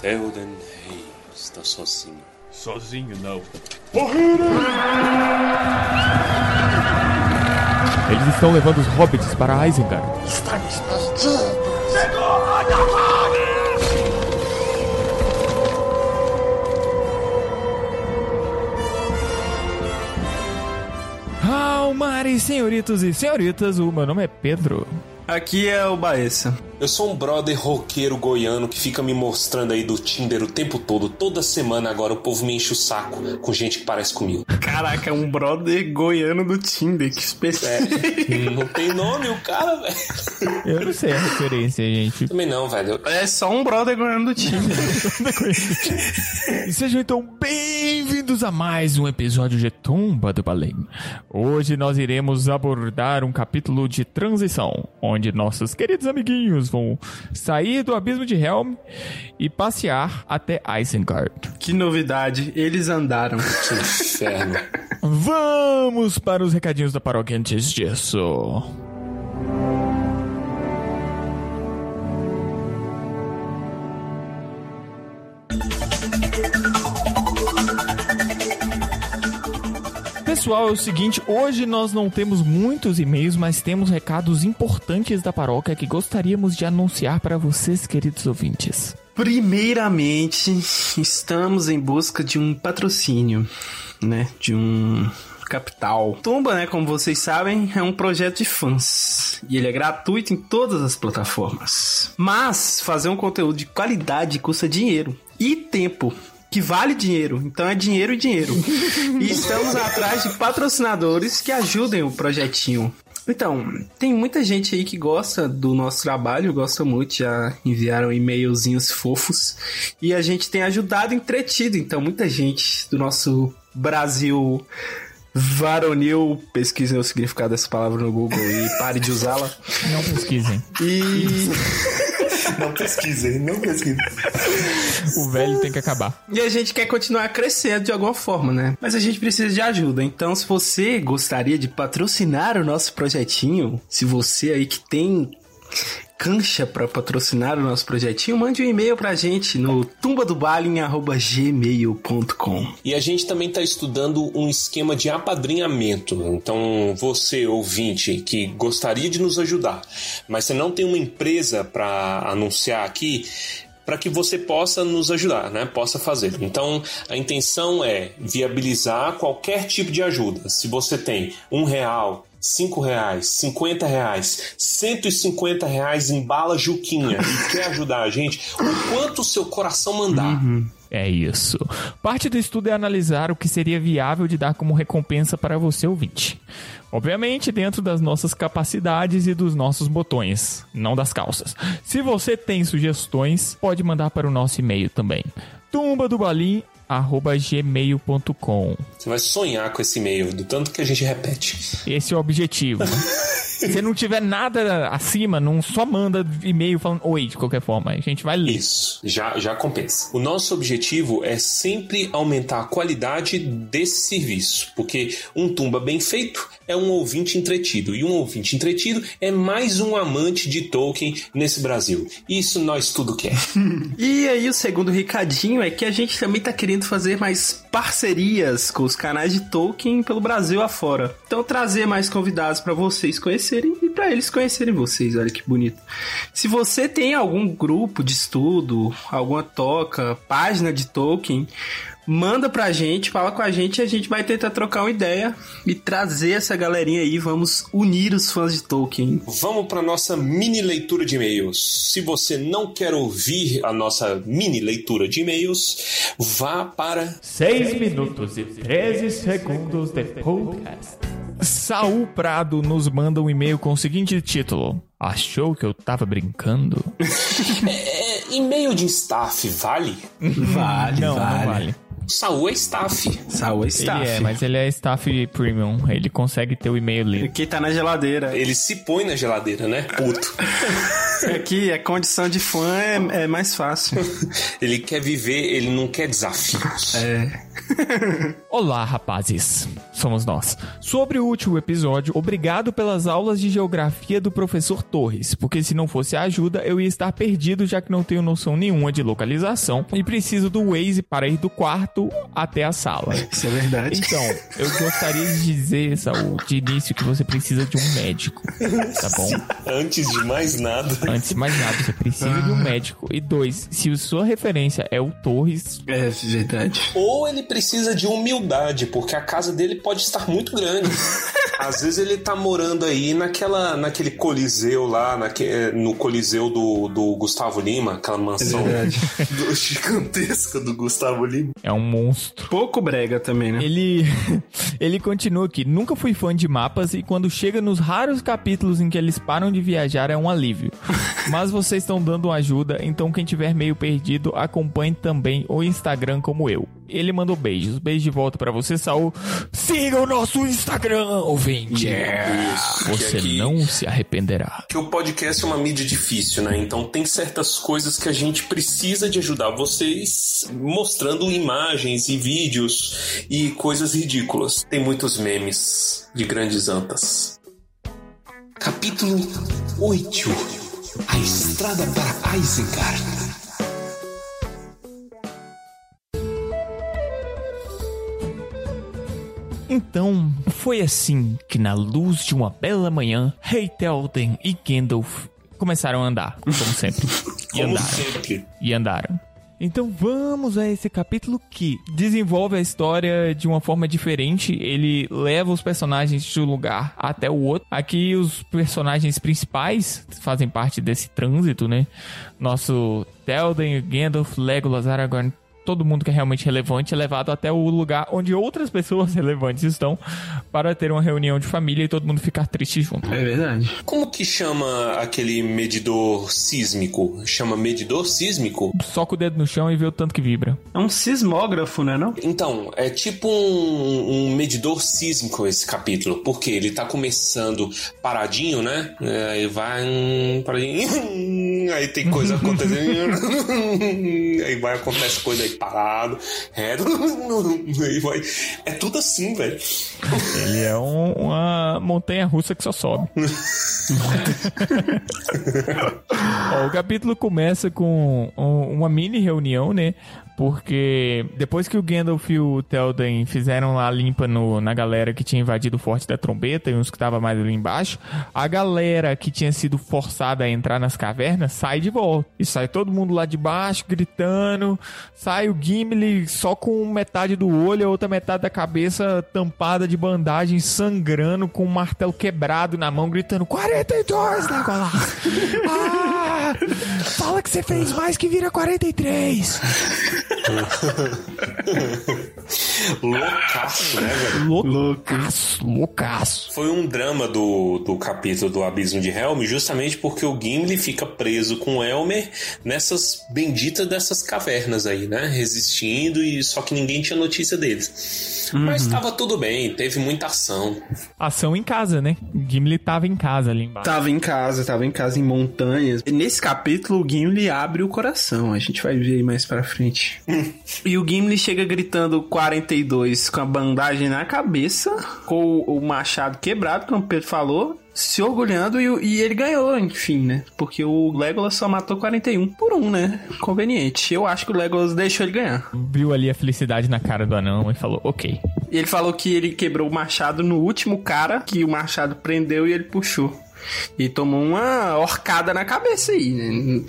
Theoden Rei está sozinho. Sozinho não. Eles estão levando os hobbits para Isengard. Estamos perdidos. Almares, senhoritos e senhoritas, o meu nome é Pedro. Aqui é o Baessa. Eu sou um brother roqueiro goiano que fica me mostrando aí do Tinder o tempo todo. Toda semana agora o povo me enche o saco com gente que parece comigo. Caraca, é um brother goiano do Tinder, que específico. É, não tem nome o cara, velho. Eu não sei a referência, gente. Também não, velho. É só um brother goiano do Tinder. e sejam então bem-vindos a mais um episódio de Tumba do Balém. Hoje nós iremos abordar um capítulo de transição, onde nossos queridos amiguinhos vão sair do abismo de Helm e passear até Isengard. Que novidade, eles andaram. Que inferno. Vamos para os recadinhos da paróquia antes disso. Pessoal, é o seguinte, hoje nós não temos muitos e-mails, mas temos recados importantes da paróquia que gostaríamos de anunciar para vocês, queridos ouvintes. Primeiramente, estamos em busca de um patrocínio, né? De um capital. Tumba, né, como vocês sabem, é um projeto de fãs e ele é gratuito em todas as plataformas. Mas fazer um conteúdo de qualidade custa dinheiro e tempo que vale dinheiro. Então é dinheiro e dinheiro. e estamos atrás de patrocinadores que ajudem o projetinho. Então, tem muita gente aí que gosta do nosso trabalho, gosta muito, já enviaram e-mailzinhos fofos. E a gente tem ajudado entretido. Então, muita gente do nosso Brasil varonil, pesquisem o significado dessa palavra no Google e pare de usá-la. Não pesquisem. E. Não pesquisem, não pesquisem. O velho tem que acabar. E a gente quer continuar crescendo de alguma forma, né? Mas a gente precisa de ajuda. Então, se você gostaria de patrocinar o nosso projetinho, se você aí que tem cancha para patrocinar o nosso projetinho, mande um e-mail pra gente no tumbadobalin@gmail.com. E a gente também está estudando um esquema de apadrinhamento. Então, você, ouvinte, que gostaria de nos ajudar, mas você não tem uma empresa para anunciar aqui, para que você possa nos ajudar, né? Possa fazer. Então, a intenção é viabilizar qualquer tipo de ajuda. Se você tem um real, cinco reais, cinquenta reais, cento e cinquenta reais em bala Juquinha e quer ajudar a gente, o quanto o seu coração mandar. É isso. Parte do estudo é analisar o que seria viável de dar como recompensa para você ouvinte. Obviamente, dentro das nossas capacidades e dos nossos botões, não das calças. Se você tem sugestões, pode mandar para o nosso e-mail também. tumbadobalim@gmail.com. Você vai sonhar com esse e-mail, do tanto que a gente repete. Esse é o objetivo. Se não tiver nada acima, não só manda e-mail falando oi de qualquer forma. A gente vai ler. Isso, já, já compensa. O nosso objetivo é sempre aumentar a qualidade desse serviço, porque um tumba bem feito é um ouvinte entretido, e um ouvinte entretido é mais um amante de Tolkien nesse Brasil. Isso nós tudo quer. E aí, o segundo recadinho é que a gente também tá querendo fazer mais parcerias com os canais de Tolkien pelo Brasil afora. Então, trazer mais convidados para vocês conhecerem e para eles conhecerem vocês. Olha que bonito. Se você tem algum grupo de estudo, alguma toca, página de Tolkien, manda pra gente, fala com a gente e a gente vai tentar trocar uma ideia e trazer essa galerinha aí. Vamos unir os fãs de Tolkien. Vamos para nossa mini leitura de e-mails. Se você não quer ouvir a nossa mini leitura de e-mails, vá para 6 minutos e 13 segundos de podcast. Saul Prado nos manda um e-mail com o seguinte título: Achou que eu tava brincando? é, e-mail de staff, vale? Vale, não, vale. não vale. Saul é staff. Saul é staff. Ele é, mas ele é staff premium. Ele consegue ter o e-mail lido. Aqui tá na geladeira. Ele se põe na geladeira, né? Puto. Aqui, a condição de fã é, é mais fácil. ele quer viver, ele não quer desafios. É. Olá, rapazes. Somos nós. Sobre o último episódio, obrigado pelas aulas de geografia do professor Torres, porque se não fosse a ajuda, eu ia estar perdido já que não tenho noção nenhuma de localização e preciso do Waze para ir do quarto até a sala. Isso é verdade. Então, eu gostaria de dizer, Saul, de início que você precisa de um médico, tá bom? Antes de mais nada. Antes de mais nada, você precisa de um médico. E dois, se a sua referência é o Torres, É verdade. Ou ele precisa de humildade, porque a casa dele pode estar muito grande. Às vezes ele tá morando aí naquela, naquele coliseu lá, naque, no coliseu do, do Gustavo Lima, aquela mansão verdade. do- gigantesca do Gustavo Lima. é um monstro. Pouco brega também, né? Ele, ele continua aqui. Nunca fui fã de mapas e quando chega nos raros capítulos em que eles param de viajar é um alívio. Mas vocês estão dando ajuda, então quem tiver meio perdido, acompanhe também o Instagram como eu. Ele mandou beijos. Beijo de volta pra você, Saul. Siga o nosso Instagram, ouvinte. Isso, Você aqui- não se arrependerá. que o podcast é uma mídia difícil, né? Então tem certas coisas que a gente precisa de ajudar vocês mostrando imagens e vídeos e coisas ridículas. Tem muitos memes de grandes antas. Capítulo 8 A Estrada para Isengard. Então, foi assim que na luz de uma bela manhã, Heitelden e Gandalf começaram a andar, como sempre. E Como andaram. sempre. e andaram. Então vamos a esse capítulo que desenvolve a história de uma forma diferente. Ele leva os personagens de um lugar até o outro. Aqui os personagens principais fazem parte desse trânsito, né? Nosso Telden, Gandalf, Legolas, Aragorn, todo mundo que é realmente relevante é levado até o lugar onde outras pessoas relevantes estão para ter uma reunião de família e todo mundo ficar triste junto. É verdade. Como que chama aquele medidor sísmico? Chama medidor sísmico? Soca o dedo no chão e vê o tanto que vibra. É um sismógrafo, né não? Então, é tipo um, um medidor sísmico esse capítulo, porque ele tá começando paradinho, né? É, Aí vai um paradinho, aí tem coisa acontecendo, aí vai acontece coisa aí parado, reto, vai. É tudo assim, velho. Ele é um- uma montanha russa que só sobe. Ó, o capítulo começa com um- uma mini reunião, né? Porque depois que o Gandalf e o Telden fizeram a limpa no- na galera que tinha invadido o Forte da Trombeta e uns que tava mais ali embaixo, a galera que tinha sido forçada a entrar nas cavernas sai de volta. E sai todo mundo lá de baixo gritando. Sai o Gimli só com metade do olho, a outra metade da cabeça tampada de bandagem, sangrando, com um martelo quebrado na mão, gritando: 42, Legolas! Ah! Fala que você fez mais que vira 43! 嘘嘘。Loucaço, né, velho? Loucaço, loucaço. Foi um drama do, do capítulo do Abismo de Helm, justamente porque o Gimli fica preso com o Elmer nessas benditas dessas cavernas aí, né? Resistindo e só que ninguém tinha notícia deles. Mas estava tudo bem, teve muita ação. Ação em casa, né? Gimli tava em casa ali embaixo. Tava em casa, tava em casa em montanhas. E nesse capítulo, o Gimli abre o coração. A gente vai ver aí mais pra frente. e o Gimli chega gritando 42 com a bandagem na cabeça, com o, machado quebrado, como o Pedro falou. Se orgulhando e, e ele ganhou, enfim, né? Porque o Legolas só matou 41 por um, né? Conveniente. Eu acho que o Legolas deixou ele ganhar. Viu ali a felicidade na cara do anão e falou: Ok. E ele falou que ele quebrou o machado no último cara, que o machado prendeu e ele puxou. E tomou uma horcada na cabeça aí, né?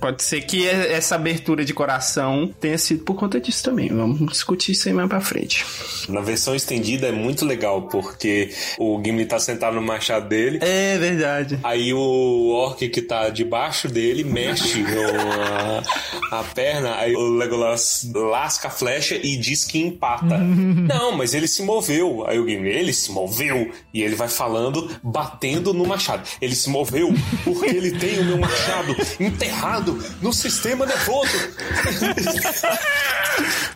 Pode ser que essa abertura de coração tenha sido por conta disso também. Vamos discutir isso aí mais pra frente. Na versão estendida é muito legal, porque o Gimli tá sentado no machado dele. É verdade. Aí o orc que tá debaixo dele mexe a, a perna, aí o Legolas lasca a flecha e diz que empata. Não, mas ele se moveu. Aí o Gimli, ele se moveu. E ele vai falando, batendo no machado. Ele se moveu porque ele tem o meu machado enterrado no sistema nervoso.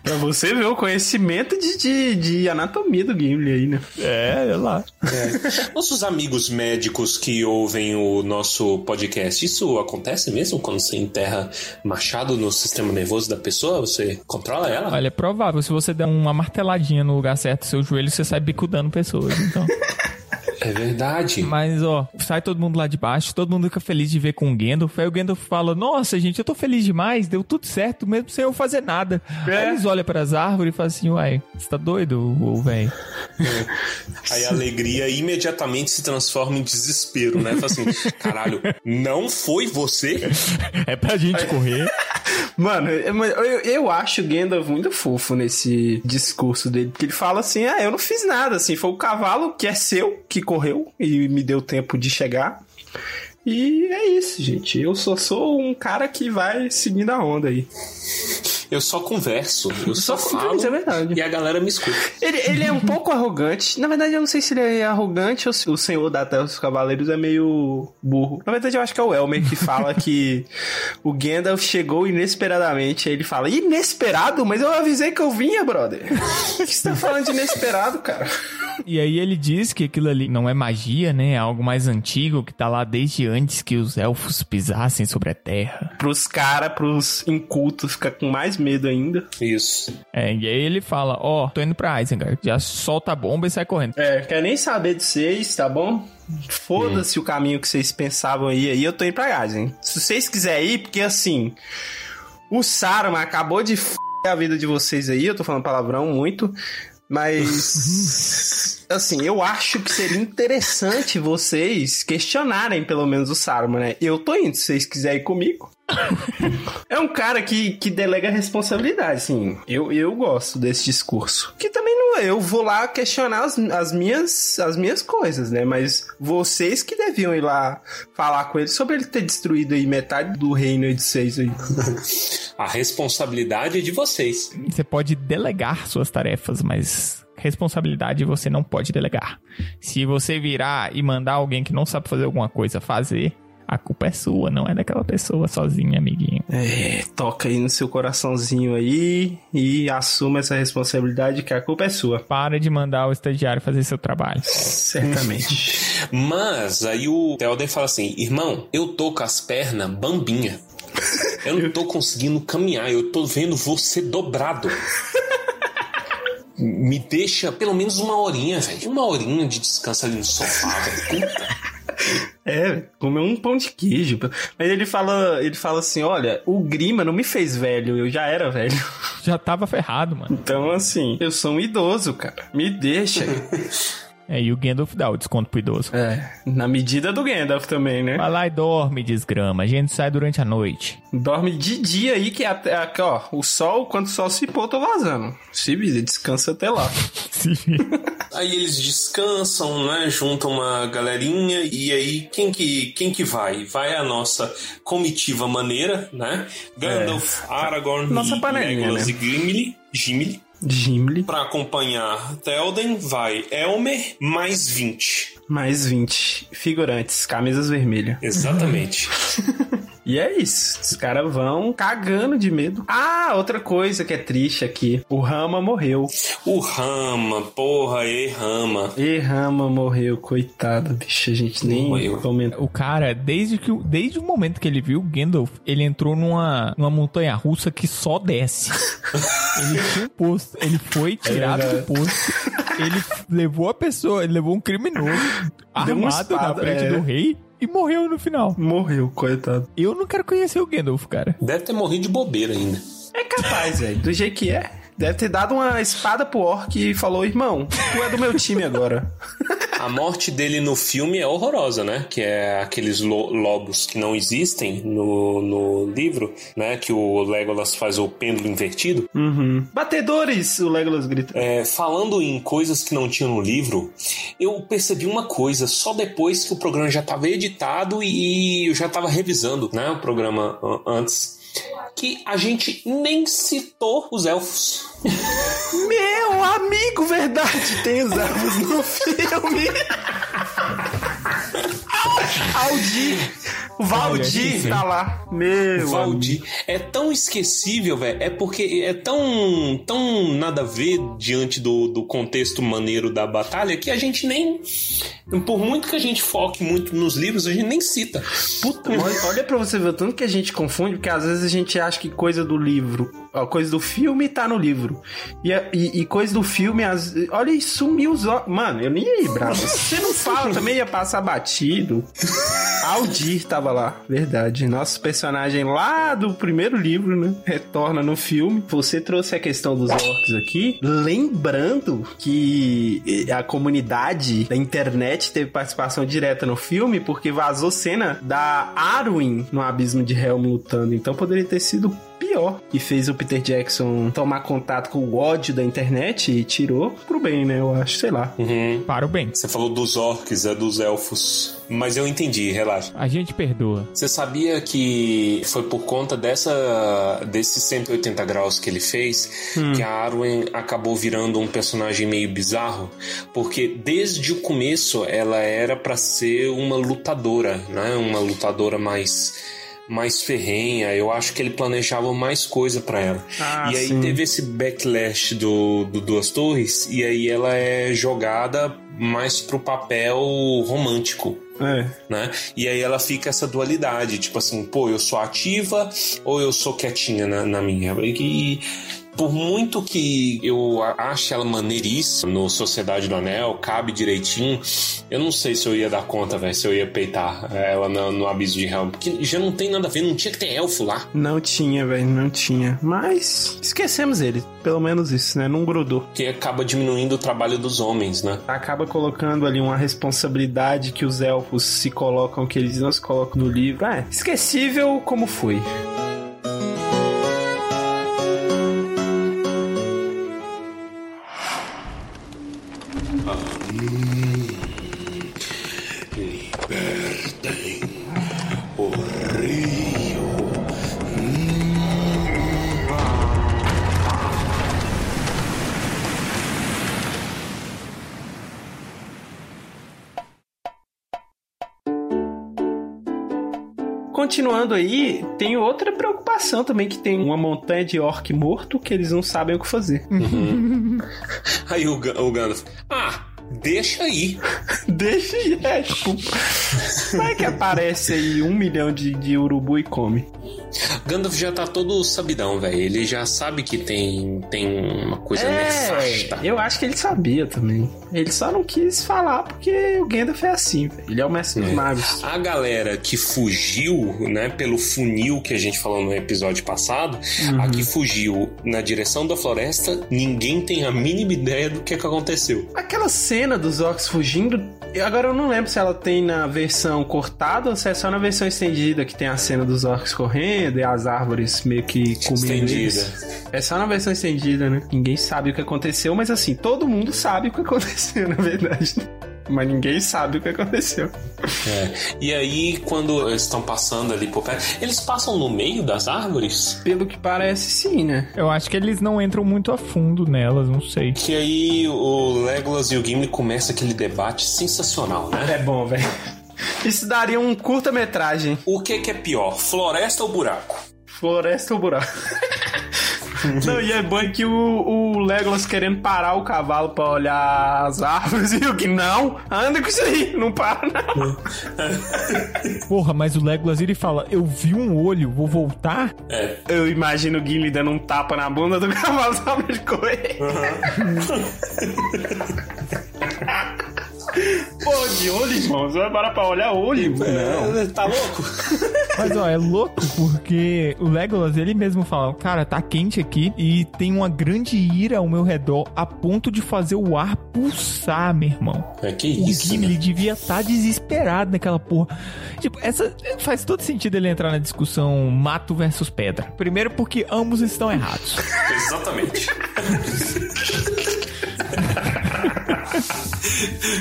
pra você ver o conhecimento de, de, de anatomia do Gimli aí, né? É, olha lá. É. Nossos amigos médicos que ouvem o nosso podcast, isso acontece mesmo quando você enterra machado no sistema nervoso da pessoa? Você controla ela? Olha, é provável. Se você der uma marteladinha no lugar certo do seu joelho, você sai bicudando pessoas. Então. É verdade. Mas, ó, sai todo mundo lá de baixo, todo mundo fica feliz de ver com o Gandalf. Aí o Gandalf fala: Nossa, gente, eu tô feliz demais, deu tudo certo, mesmo sem eu fazer nada. É. Aí eles olham pras árvores e falam assim: Uai, você tá doido, velho? Aí a alegria imediatamente se transforma em desespero, né? Fala assim, caralho, não foi você? É pra gente correr. Mano, eu, eu, eu acho o Gandalf muito fofo nesse discurso dele, porque ele fala assim: ah, eu não fiz nada, assim, foi o cavalo que é seu, que correu e me deu tempo de chegar. E é isso, gente. Eu só sou um cara que vai seguindo a onda aí. Eu só converso, eu só, Só falo conversa, é verdade. e a galera me escuta. Ele, ele é um pouco arrogante. Na verdade, eu não sei se ele é arrogante ou se o senhor da Terra dos Cavaleiros é meio burro. Na verdade, eu acho que é o Elmer que fala que o Gandalf chegou inesperadamente. Aí ele fala, inesperado? Mas eu avisei que eu vinha, brother. O que você tá falando de inesperado, cara? E aí ele diz que aquilo ali não é magia, né? É algo mais antigo que tá lá desde antes que os elfos pisassem sobre a terra. Pros caras, pros incultos, fica com mais medo ainda. Isso. É, e aí ele fala: Ó, tô indo pra Isengard. Já solta a bomba e sai correndo. É, quer nem saber de vocês, tá bom? Foda-se o caminho que vocês pensavam aí, aí eu tô indo pra hein? Se vocês quiserem ir, porque assim, o Saruman acabou de f a vida de vocês aí, eu tô falando palavrão muito, mas assim, eu acho que seria interessante vocês questionarem pelo menos o Saruman, né? Eu tô indo, se vocês quiserem ir comigo. é um cara que, que delega responsabilidade, assim. Eu, eu gosto desse discurso. Que também não é. Eu vou lá questionar as, as, minhas, as minhas coisas, né? Mas vocês que deviam ir lá falar com ele sobre ele ter destruído aí metade do reino de vocês aí. A responsabilidade é de vocês. Você pode delegar suas tarefas, mas responsabilidade você não pode delegar. Se você virar e mandar alguém que não sabe fazer alguma coisa fazer, a culpa é sua, não é daquela pessoa sozinha, amiguinho. É, toca aí no seu coraçãozinho aí e assuma essa responsabilidade que a culpa é sua. Para de mandar o estagiário fazer seu trabalho. Certamente. Mas aí o Theoden fala assim: irmão, eu tô com as pernas bambinha. Eu não tô conseguindo caminhar, eu tô vendo você dobrado. Me deixa pelo menos uma horinha, velho. Uma horinha de descanso ali no sofá, velho. Puta. É, comeu um pão de queijo. Mas ele fala, ele fala assim: olha, o Grima não me fez velho, eu já era velho. Já tava ferrado, mano. Então, assim, eu sou um idoso, cara. Me deixa. É, e o Gandalf dá o desconto pro idoso. é, na medida do Gandalf também, né? Vai lá e dorme, desgrama. A gente sai durante a noite. Dorme de dia aí, que até, aqui, ó, o sol, quando o sol se pôr, tô vazando. Se vira, descansa até lá. Aí eles descansam, né? Juntam uma galerinha e aí quem que, quem que vai? Vai a nossa comitiva maneira, né? Gandalf, Aragorn, Nossa e panelinha, Legolas né? e Gimli. Gimli. Gimli, Pra acompanhar Théoden, vai Elmer mais 20. mais 20 figurantes, camisas vermelhas. Exatamente. E é isso. Os caras vão cagando de medo. Ah, outra coisa que é triste aqui. O Rama morreu. o Rama, porra, e Rama. E Rama morreu, coitado, bicho. A gente nem Morreu. comenta. O cara, desde, que, o- desde o momento que ele viu o Gandalf, ele entrou numa, numa montanha russa que só desce. ele tinha um posto. Ele foi tirado verdade. do posto. Ele levou a pessoa, ele levou um criminoso Deu uma armado na espada, frente é. do rei e morreu no final. Morreu, coitado. Eu não quero conhecer o Gandalf, cara. Deve ter morrido de bobeira ainda. É capaz, velho. Do jeito que é. Deve ter dado uma espada pro orc e falou, irmão, tu é do meu time agora. A morte dele no filme é horrorosa, né? Que é aqueles lo- lobos que não existem no, no livro, né? Que o Legolas faz o pêndulo invertido. Uhum. Batedores, o Legolas grita. É, falando em coisas que não tinham no livro, eu percebi uma coisa só depois que o programa já estava editado e eu já estava revisando, né? O programa antes. Que a gente nem citou os elfos. Meu amigo, verdade, tem os elfos no filme. Aldi, O Valdir Olha, tá lá. Meu. Valdir. É tão esquecível, velho. É porque é tão, tão nada a ver diante do, do contexto maneiro da batalha que a gente nem. Por muito que a gente foque muito nos livros, a gente nem cita. Puta, olha, olha pra você ver o tanto que a gente confunde, porque às vezes a gente acha que coisa do livro, ó, coisa do filme tá no livro. E, a- e, e coisa do filme, as, olha, e sumiu os olhos. Mano, eu nem ia, bravo. Você não fala, também ia passar batido. Aldir tava lá, verdade. Nosso personagem lá do primeiro livro, né? Retorna no filme. Você trouxe a questão dos orcs aqui, lembrando que eh, a comunidade da internet teve participação direta no filme, porque vazou cena da Arwen no abismo de Helm lutando. Então poderia ter sido pior, que fez o Peter Jackson tomar contato com o ódio da internet e tirou pro bem, né? Eu acho, sei lá. Uhum. Para o bem. Você falou dos orcs, é dos elfos. Mas eu entendi, relaxa. A gente perdoa. Você sabia que foi por conta dessa desses 180 graus que ele fez que a Arwen acabou virando um personagem meio bizarro? Porque desde o começo ela era pra ser uma lutadora, né? Uma lutadora mais mais ferrenha. Eu acho que ele planejava mais coisa pra ela. Ah, e aí sim. teve esse backlash do, do Duas Torres e aí ela é jogada mais pro papel romântico É. né? E aí ela fica essa dualidade, tipo assim, pô, eu sou ativa ou eu sou quietinha na, na minha. E por muito que eu ache ela maneiríssima no Sociedade do Anel, cabe direitinho, eu não sei se eu ia dar conta, velho, se eu ia peitar ela no, no Abismo de Helm, porque já não tem nada a ver, não tinha que ter elfo lá. Não tinha, velho, não tinha. Mas esquecemos ele. Pelo menos isso, né? Não grudou. Que acaba diminuindo o trabalho dos homens, né? Acaba colocando ali uma responsabilidade que os elfos se colocam, que eles não se colocam no livro. É, esquecível como foi. Libertem o rio. Continuando aí, tem outra preocupação também, que tem uma montanha de orc morto que eles não sabem o que fazer. Aí o, Ga- o Gandalf, deixa aí. Deixa aí, é, tipo... Vai que aparece aí um milhão de, de urubu e come. Gandalf já tá todo sabidão, velho. Ele já sabe que tem, tem uma coisa nefasta. É, eu acho que ele sabia também. Ele só não quis falar porque o Gandalf é assim, velho. Ele é o mestre dos É. magos. A galera que fugiu, né, pelo funil que a gente falou no episódio passado, Uhum. a que fugiu na direção da floresta, ninguém tem a mínima ideia do que, que aconteceu. Aquela cena dos orcs fugindo, agora eu não lembro se ela tem na versão cortada ou se é só na versão estendida que tem a cena dos orcs correndo e as árvores meio que comendo eles. É só na versão estendida, né? Ninguém sabe o que aconteceu, mas assim, todo mundo sabe o que aconteceu, na verdade. Mas ninguém sabe o que aconteceu. É. E aí, quando eles estão passando ali por perto, eles passam no meio das árvores? Pelo que parece, sim, né? Eu acho que eles não entram muito a fundo nelas, não sei. Que aí o Legolas e o Gimli começam aquele debate sensacional, né? É bom, velho. Isso daria um curta-metragem. O que, que é pior, floresta ou buraco? Floresta ou buraco? Não, e é bom que o, o Legolas querendo parar o cavalo pra olhar as árvores e o que não, anda com isso aí, não para não. Porra, mas o Legolas ele fala: Eu vi um olho, vou voltar? É. Eu imagino o Gimli dando um tapa na bunda do cavalo pra ele correr. Pô, de olho, irmão, você vai parar pra olhar olho? Não. É, Tá louco? Mas ó, é louco porque o Legolas ele mesmo fala: Cara, tá quente aqui e tem uma grande ira ao meu redor a ponto de fazer o ar pulsar, meu irmão. É que O isso. Gimli né? devia estar desesperado naquela porra. Tipo, essa faz todo sentido ele entrar na discussão mato versus pedra. Primeiro porque ambos estão errados. Exatamente.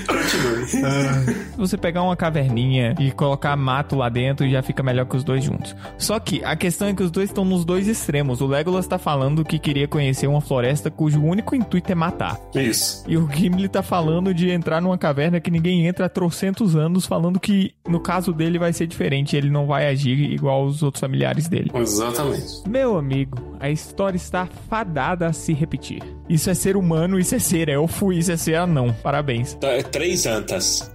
Continue. Você pegar uma caverninha e colocar mato lá dentro, já fica melhor que os dois juntos. Só que a questão é que os dois estão nos dois extremos. O Legolas tá falando que queria conhecer uma floresta cujo único intuito é matar. Isso. E o Gimli tá falando de entrar numa caverna que ninguém entra há trocentos anos, falando que no caso dele vai ser diferente, ele não vai agir igual os outros familiares dele. Exatamente. Meu amigo, a história está fadada a se repetir. Isso é ser humano, isso é ser elfo, isso é ser anão. Parabéns. Tá, é três antas.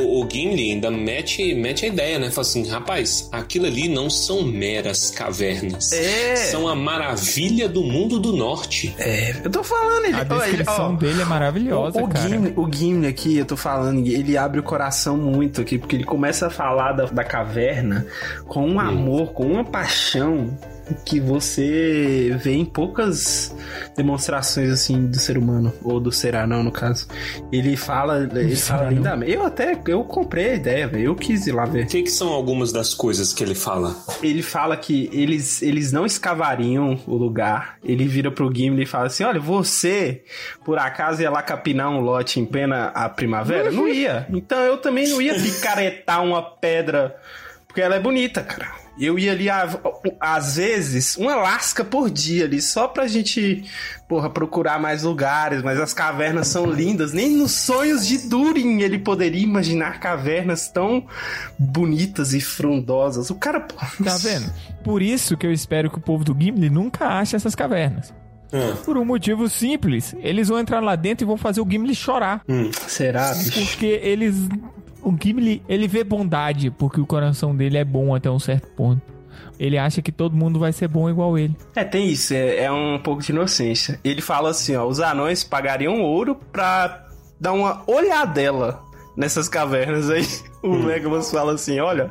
o, o Gimli ainda mete, mete a ideia, né? Fala assim, rapaz, aquilo ali não são meras cavernas. É. São a maravilha do mundo do norte. É, eu tô falando, ele, A descrição ó, dele é maravilhosa, o, o cara. Gimli, o Gimli aqui, eu tô falando, ele abre o coração muito aqui, porque ele começa a falar da, da caverna com um amor, com uma paixão que você vê em poucas demonstrações assim do ser humano ou do ser anão no caso. Ele fala, ele fala anão. lindamente. Eu até eu comprei a ideia, velho. Eu quis ir lá ver. O que, que são algumas das coisas que ele fala? Ele fala que eles, eles não escavariam o lugar. Ele vira pro Gimli e fala assim: Olha, você, por acaso, ia lá capinar um lote em plena a primavera? Não ia. Então eu também não ia picaretar uma pedra, porque ela é bonita, cara. Eu ia ali, a- às vezes, uma lasca por dia ali, só pra gente, porra, procurar mais lugares. Mas as cavernas são lindas. Nem nos sonhos de Durin ele poderia imaginar cavernas tão bonitas e frondosas. O cara, pô, Tá vendo? Por isso que eu espero que o povo do Gimli nunca ache essas cavernas. Ah, Por um motivo simples. Eles vão entrar lá dentro e vão fazer o Gimli chorar. Será, bicho? Porque eles. O Gimli, ele vê bondade, porque o coração dele é bom até um certo ponto. Ele acha que todo mundo vai ser bom igual ele. É, tem isso, é, é um pouco de inocência. Ele fala assim, ó, os anões pagariam ouro pra dar uma olhadela nessas cavernas aí. O Legolas fala assim, olha,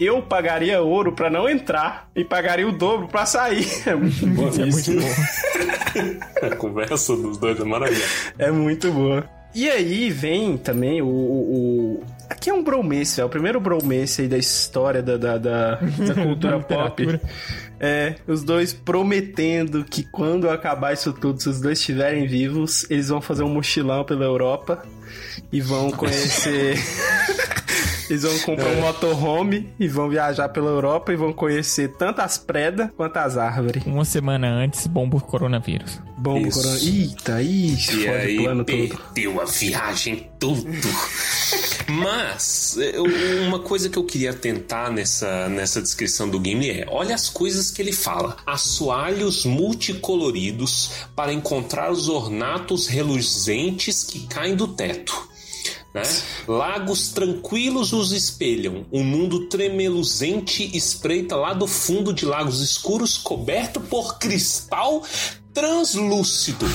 eu pagaria ouro pra não entrar e pagaria o dobro pra sair. É muito bom É isso. muito bom. a conversa dos dois é maravilhosa. É muito boa. E aí vem também o. o- o- Aqui é um bromance, é o primeiro bromance aí da história da, da, da, da cultura pop. É, os dois prometendo que quando acabar isso tudo, se os dois estiverem vivos, eles vão fazer um mochilão pela Europa e vão conhecer. Eles vão comprar um motorhome e vão viajar pela Europa e vão conhecer tanto as predas quanto as árvores. Uma semana antes, bomba o coronavírus. Bom, Isso. corona. Eita, ixi, E fode o aí plano todo. perdeu a viagem tudo. Mas eu- uma coisa que eu queria tentar nessa, nessa descrição do Gimli é: olha as coisas que ele fala. Assoalhos multicoloridos para encontrar os ornatos reluzentes que caem do teto. né? Lagos tranquilos os espelham. Um mundo tremeluzente espreita lá do fundo de lagos escuros, coberto por cristal translúcido,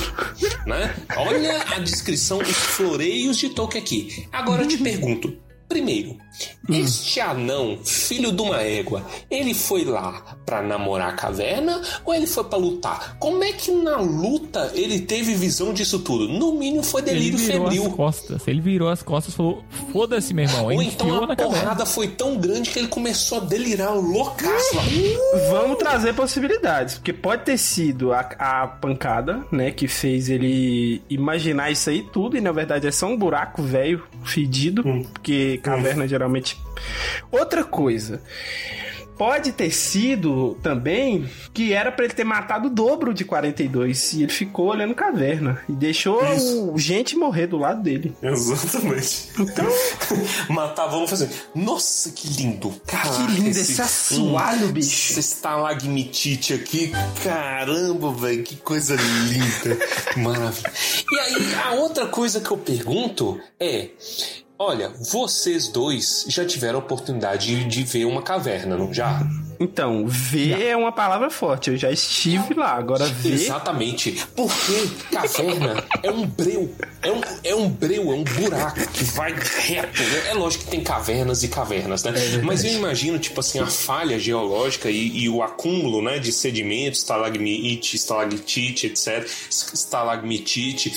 né? Olha a descrição dos floreios de Tolkien aqui. Agora eu te pergunto, primeiro, este anão, filho de uma égua, ele foi lá pra namorar a caverna ou ele foi pra lutar? Como é que na luta ele teve visão disso tudo? No mínimo foi Ele delírio virou febril. as costas. Ele virou as costas e falou: Foda-se, meu irmão. Ou Ele então a na caverna. porrada foi tão grande que ele começou a delirar loucaço. Vamos trazer possibilidades, porque pode ter sido a, a pancada, né, que fez ele imaginar isso aí tudo, e na verdade é só um buraco velho, fedido, porque caverna geralmente. Outra coisa. Pode ter sido também que era pra ele ter matado o dobro de 42 e ele ficou olhando caverna e deixou o- gente morrer do lado dele. Exatamente. Então, Matar, vamos fazer. Nossa, que lindo. Caraca, que lindo esse assoalho, Hum, bicho. Esse estalagmitite aqui. Caramba, velho, que coisa linda. Maravilha. E aí, a outra coisa que eu pergunto é. Olha, vocês dois já tiveram a oportunidade de ver uma caverna, não já? Então, ver é uma palavra forte. Eu já estive lá. Agora ver. Exatamente. Porque caverna é um breu. É um, é um breu, é um buraco que vai reto. né? É lógico que tem cavernas e cavernas, né? Mas eu imagino, tipo assim, a falha geológica e, e o acúmulo né, de sedimentos, estalagmite, estalactite, etc. Estalagmitite.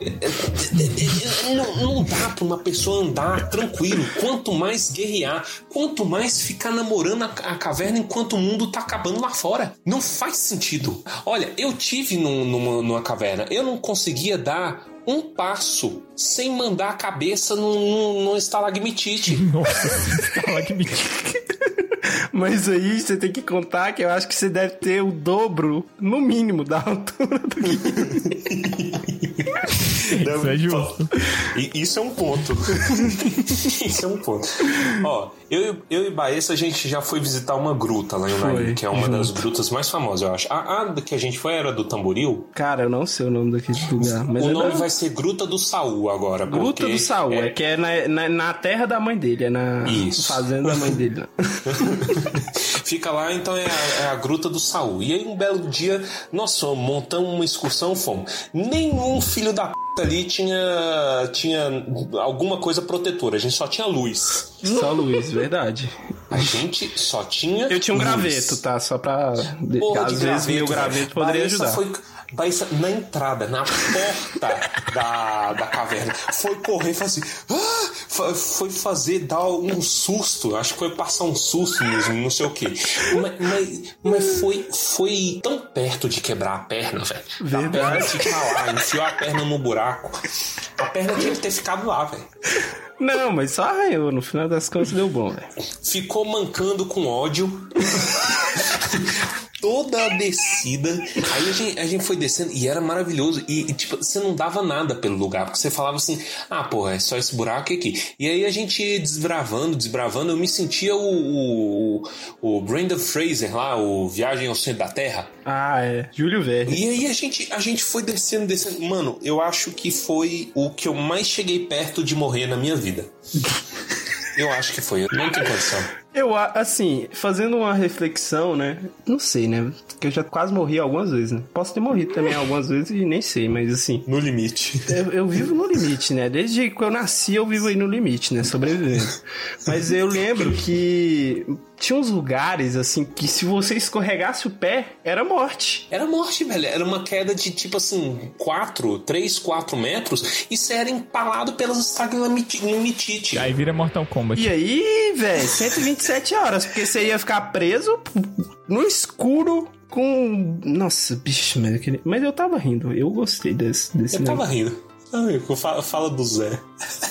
É, é, é, Não, não dá pra uma pessoa andar tranquilo. Quanto mais guerrear, quanto mais ficar namorando a, a caverna enquanto o mundo tá acabando lá fora. Não faz sentido. Olha, eu tive num- numa, numa caverna, eu não conseguia dar um passo sem mandar a cabeça num, num, num estalagmitite. Nossa, estalagmite. Mas aí você tem que contar que eu acho que você deve ter o dobro, no mínimo, da altura do que. Isso é justo. Isso é um ponto. isso é um ponto. Ó, eu, eu e Baessa, a gente já foi visitar uma gruta lá em Unaí, que é uma junto. das grutas mais famosas, eu acho. A, a que a gente foi era do Tamboril. Cara, eu não sei o nome daquele lugar. Mas o é nome da- vai ser Gruta do Saul agora. Gruta do Saul, é, que é na, na, na terra da mãe dele, é na Isso. fazenda da mãe dele. Fica lá, então é a, é a Gruta do Saul. E aí, um belo dia, nós fomos, montamos uma excursão, fomos. Nenhum filho da p ali tinha, tinha alguma coisa protetora, a gente só tinha luz. Só Luiz, verdade. A gente só tinha. Eu tinha um luz. graveto, tá? Só pra. Porra às de vezes meu velho. graveto poderia ajudar. Foi, Na entrada, na porta da, da caverna, foi correr e fazer. Ah! Foi- fazer, dar um susto. Acho que foi passar um susto mesmo, não sei o quê. Mas, mas, mas foi, foi tão perto de quebrar a perna, velho. Verdade. perna ficar lá, enfiou a perna no buraco. A perna tinha que ter ficado lá, velho. Não, mas só arranhou. No final das contas deu bom, velho. ficou mancando com ódio. Toda a descida. Aí a gente, a gente foi descendo e era maravilhoso. E, e, tipo, você não dava nada pelo lugar. Porque você falava assim: ah, porra, é só esse buraco aqui. E aí a gente ia desbravando, desbravando. Eu me sentia o, o, o Brendan Fraser lá, o Viagem ao Centro da Terra. Ah, é. Júlio Verne. E aí a gente, a gente foi descendo, descendo. Mano, eu acho que foi o que eu mais cheguei perto de morrer na minha vida. Eu acho que foi. Eu não tenho condição. Eu, assim, fazendo uma reflexão, né? Não sei, né? Porque eu já quase morri algumas vezes, né? Posso ter morrido também algumas vezes e nem sei, mas assim. No limite. Eu, eu vivo no limite, né? Desde que eu nasci, eu vivo aí no limite, né? Sobrevivendo. Mas eu lembro que tinha uns lugares, assim, que se você escorregasse o pé, era morte. Era morte, velho. Era uma queda de tipo assim, 4, 3, 4 metros e você era empalado pelas estalagmitite. Aí vira Mortal Kombat. E aí, velho, 127 horas, porque você ia ficar preso no escuro com. Nossa, bicho, mas, aquele... mas eu tava rindo. Eu gostei desse, desse Eu tava negócio. rindo. Amigo, fala, fala do Zé.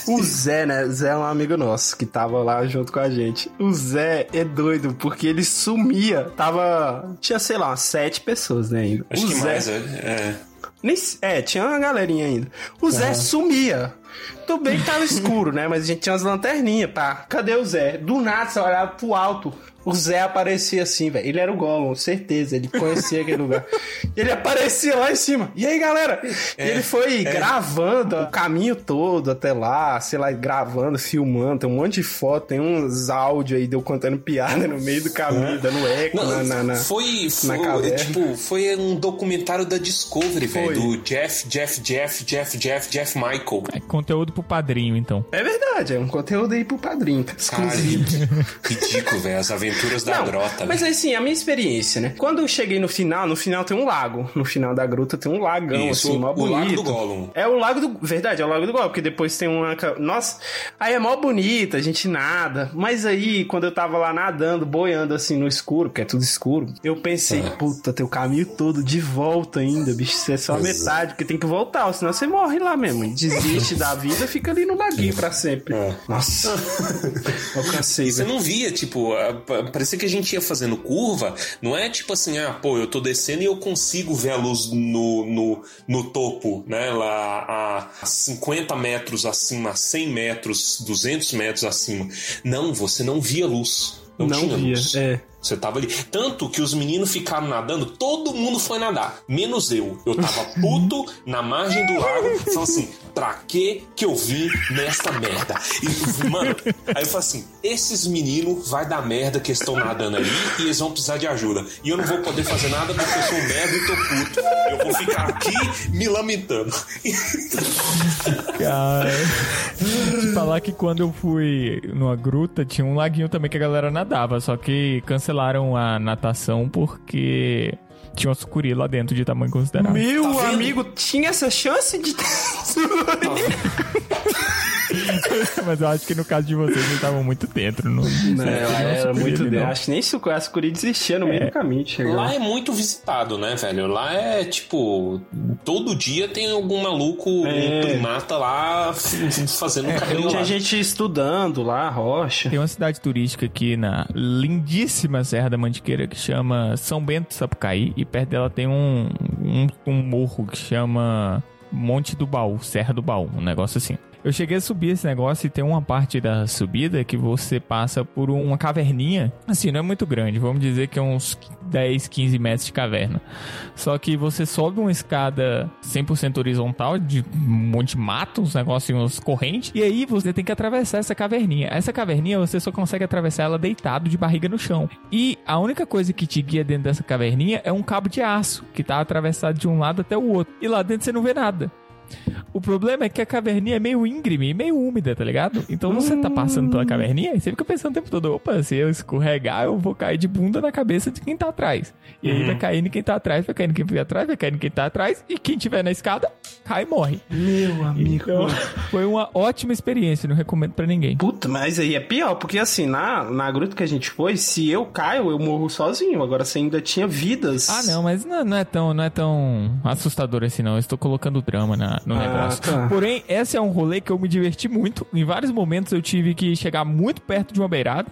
O Zé, né? Zé é um amigo nosso que tava lá junto com a gente. O Zé é doido porque ele sumia. Tava. Tinha, sei lá, umas sete pessoas, né? Ainda. Acho o que Zé. mais, é. é. Nem, é, tinha uma galerinha ainda. O Zé sumia. Tudo bem que tava escuro, né? Mas a gente tinha umas lanterninhas, pá. Cadê o Zé? Do nada, você olhava pro alto. O Zé aparecia assim, velho. Ele era o Gollum, certeza. Ele conhecia aquele lugar. Ele aparecia lá em cima. E aí, galera? E ele foi gravando o caminho todo até lá, sei lá, gravando, filmando. Tem um monte de foto, tem uns áudios aí, deu contando piada no meio do caminho, dando eco Não, na, na, na- foi, na foi, tipo, foi um documentário da Discovery, velho, do Jeff, Jeff, Jeff, Jeff, Jeff, Jeff Michael. É conteúdo pro padrinho, então. É verdade, é um conteúdo aí pro padrinho, Cara, exclusivo. ridículo, velho, as aventuras da Não, grota, mas assim, a minha experiência, né? Quando eu cheguei no final, no final tem um lago. No final da gruta tem um lagão, Isso, assim, mó o bonito. Lago do Gollum. É o lago do. Verdade, é o lago do Gollum, porque depois tem uma. Nossa, aí é mó bonita, a gente nada. Mas aí, quando eu tava lá nadando, boiando assim no escuro, porque é tudo escuro, eu pensei, puta, tem o caminho todo de volta ainda, bicho. Isso é só a metade, porque tem que voltar, ou senão você morre lá mesmo. Desiste da vida, fica ali no laguinho pra sempre. É. Nossa. eu cansei, Você velho. não via, tipo, a- parecia que a gente ia fazendo curva, não é tipo assim, ah, pô, eu tô descendo e eu consigo ver a luz no, no, no topo, né, lá a 50 metros acima, 100 metros, 200 metros acima. Não, você não via luz. Não, Não tinha via, luz. é. Você tava ali. Tanto que os meninos ficaram nadando, todo mundo foi nadar, menos eu. Eu tava puto na margem do lago, falando assim: pra que que eu vim nesta merda? E, mano, aí eu falei assim: esses meninos vai dar merda que estão nadando ali e eles vão precisar de ajuda. E eu não vou poder fazer nada porque eu sou um merda e tô puto. Eu vou ficar aqui me lamentando. Cara, te falar que quando eu fui numa gruta, tinha um laguinho também que a galera nadava, só que cancelaram a natação porque tinha uma sucuri lá dentro de tamanho considerável. Meu Tá amigo tinha essa chance de. Mas eu acho que no caso de vocês, eles estavam muito dentro. Não, Não, era muito dentro. Acho que nem se o Sucuri desistia no meio do caminho. Chegou. Lá é muito visitado, né, velho? Lá é tipo. Todo dia tem algum maluco, um É. primata lá fazendo um caminho Tinha lá. gente estudando lá, rocha. Tem uma cidade turística aqui na lindíssima Serra da Mantiqueira que chama São Bento Sapucaí e perto dela tem um, um, um morro que chama Monte do Baú, Serra do Baú, um negócio assim. Eu cheguei a subir esse negócio e tem uma parte da subida que você passa por uma caverninha. Assim, não é muito grande, vamos dizer que é uns 10, 15 metros de caverna. Só que você sobe uma escada 100% horizontal de um monte de mato, uns negócios, uns correntes, e aí você tem que atravessar essa caverninha. Essa caverninha você só consegue atravessar ela deitado de barriga no chão. E a única coisa que te guia dentro dessa caverninha é um cabo de aço que tá atravessado de um lado até o outro. E lá dentro você não vê nada. O problema é que a caverninha é meio íngreme e meio úmida, tá ligado? Então você tá passando pela caverninha e você fica pensando o tempo todo, opa, se eu escorregar, eu vou cair de bunda na cabeça de quem tá atrás. E aí vai caindo quem tá atrás, vai caindo quem tá atrás, vai caindo quem tá atrás, e quem tiver na escada, cai e morre. Meu amigo. Então, foi uma ótima experiência, não recomendo pra ninguém. Puta, mas aí é pior, porque assim, na, na gruta que a gente foi, se eu caio, eu morro sozinho. Agora você ainda tinha vidas. Ah, não, mas não, não é tão, não é tão assustador assim, não. Eu estou colocando drama na- no Ah, negócio. tá. Porém, esse é um rolê que eu me diverti muito. Em vários momentos eu tive que chegar muito perto de uma beirada.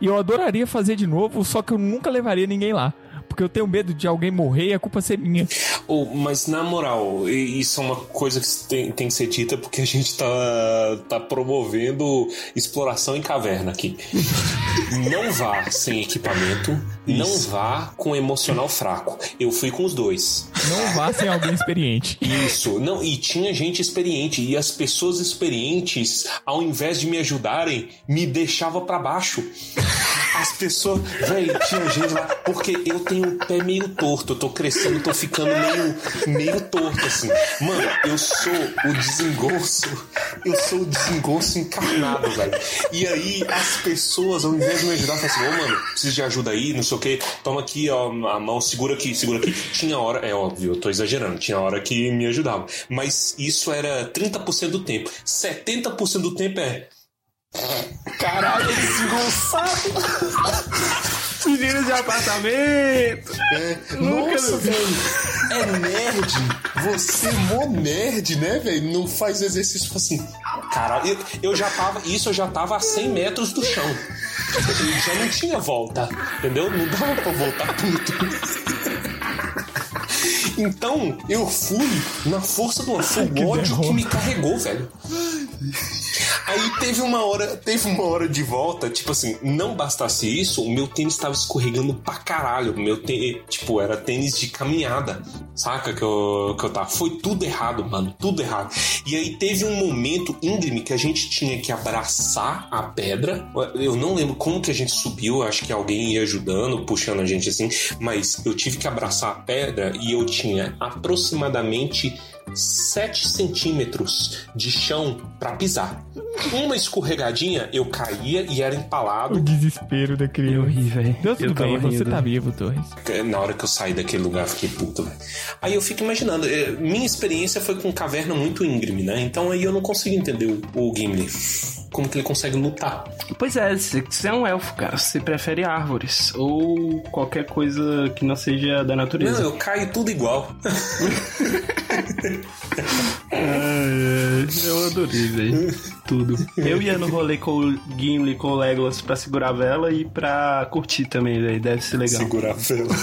E eu adoraria fazer de novo, só que eu nunca levaria ninguém lá. Porque eu tenho medo de alguém morrer e a culpa ser minha. Oh, mas na moral, isso é uma coisa que tem, tem que ser dita porque a gente tá, tá promovendo exploração em caverna aqui. não vá sem equipamento, não vá com emocional fraco. Eu fui com os dois. Não vá sem alguém experiente. Isso, não, e tinha gente experiente, e as pessoas experientes, ao invés de me ajudarem, me deixava pra baixo. As pessoas, velho, tinha gente lá, porque eu tenho o pé meio torto, eu tô crescendo, tô ficando meio, meio torto, assim. Mano, eu sou o desengonço, eu sou o desengonço encarnado, velho. E aí, as pessoas, ao invés de me ajudar, falam assim, ô, mano, preciso de ajuda aí, não sei o que, toma aqui, ó, a mão, segura aqui, segura aqui. Tinha hora, é óbvio, eu tô exagerando, tinha hora que me ajudava. Mas isso era 30% do tempo. 70% do tempo é. Caralho, desengonçado! Meninos de apartamento! Nossa, velho! É nerd! Você é mó nerd, né, velho? Não faz exercício assim. Caralho, eu, eu já tava. Isso eu já tava a 100 metros do chão. E já não tinha volta, entendeu? Não dava pra voltar puto. Então, eu fui na força do foi o ódio que me carregou, velho. Aí teve uma hora, teve uma hora de volta, tipo assim, não bastasse isso, o meu tênis tava escorregando pra caralho. Meu tênis, tipo, era tênis de caminhada, saca? Que eu, que eu tava. Foi tudo errado, mano, tudo errado. E aí teve um momento íngreme que a gente tinha que abraçar a pedra. Eu não lembro como que a gente subiu, acho que alguém ia ajudando, puxando a gente assim, mas eu tive que abraçar a pedra e eu tinha aproximadamente 7 centímetros de chão pra pisar. Uma escorregadinha, eu caía e era O empalado. desespero da Eu criança. ri, velho. Deu tudo Eu bem, você tá vivo, Torres. Na hora que eu saí daquele lugar, eu fiquei puto, velho. Aí eu fico imaginando, eh, minha experiência foi com caverna muito íngreme, né? Então aí eu não consigo entender o, o Gimli. Como que ele consegue lutar? Pois é, você você é um elfo, cara. Você prefere árvores ou qualquer coisa que não seja da Não, natureza. eu caio tudo igual. eu adorei, velho. Tudo. Eu ia no rolê com o Gimli, com o Legolas pra segurar a vela e pra curtir também, velho. Deve ser legal. Segurar a vela.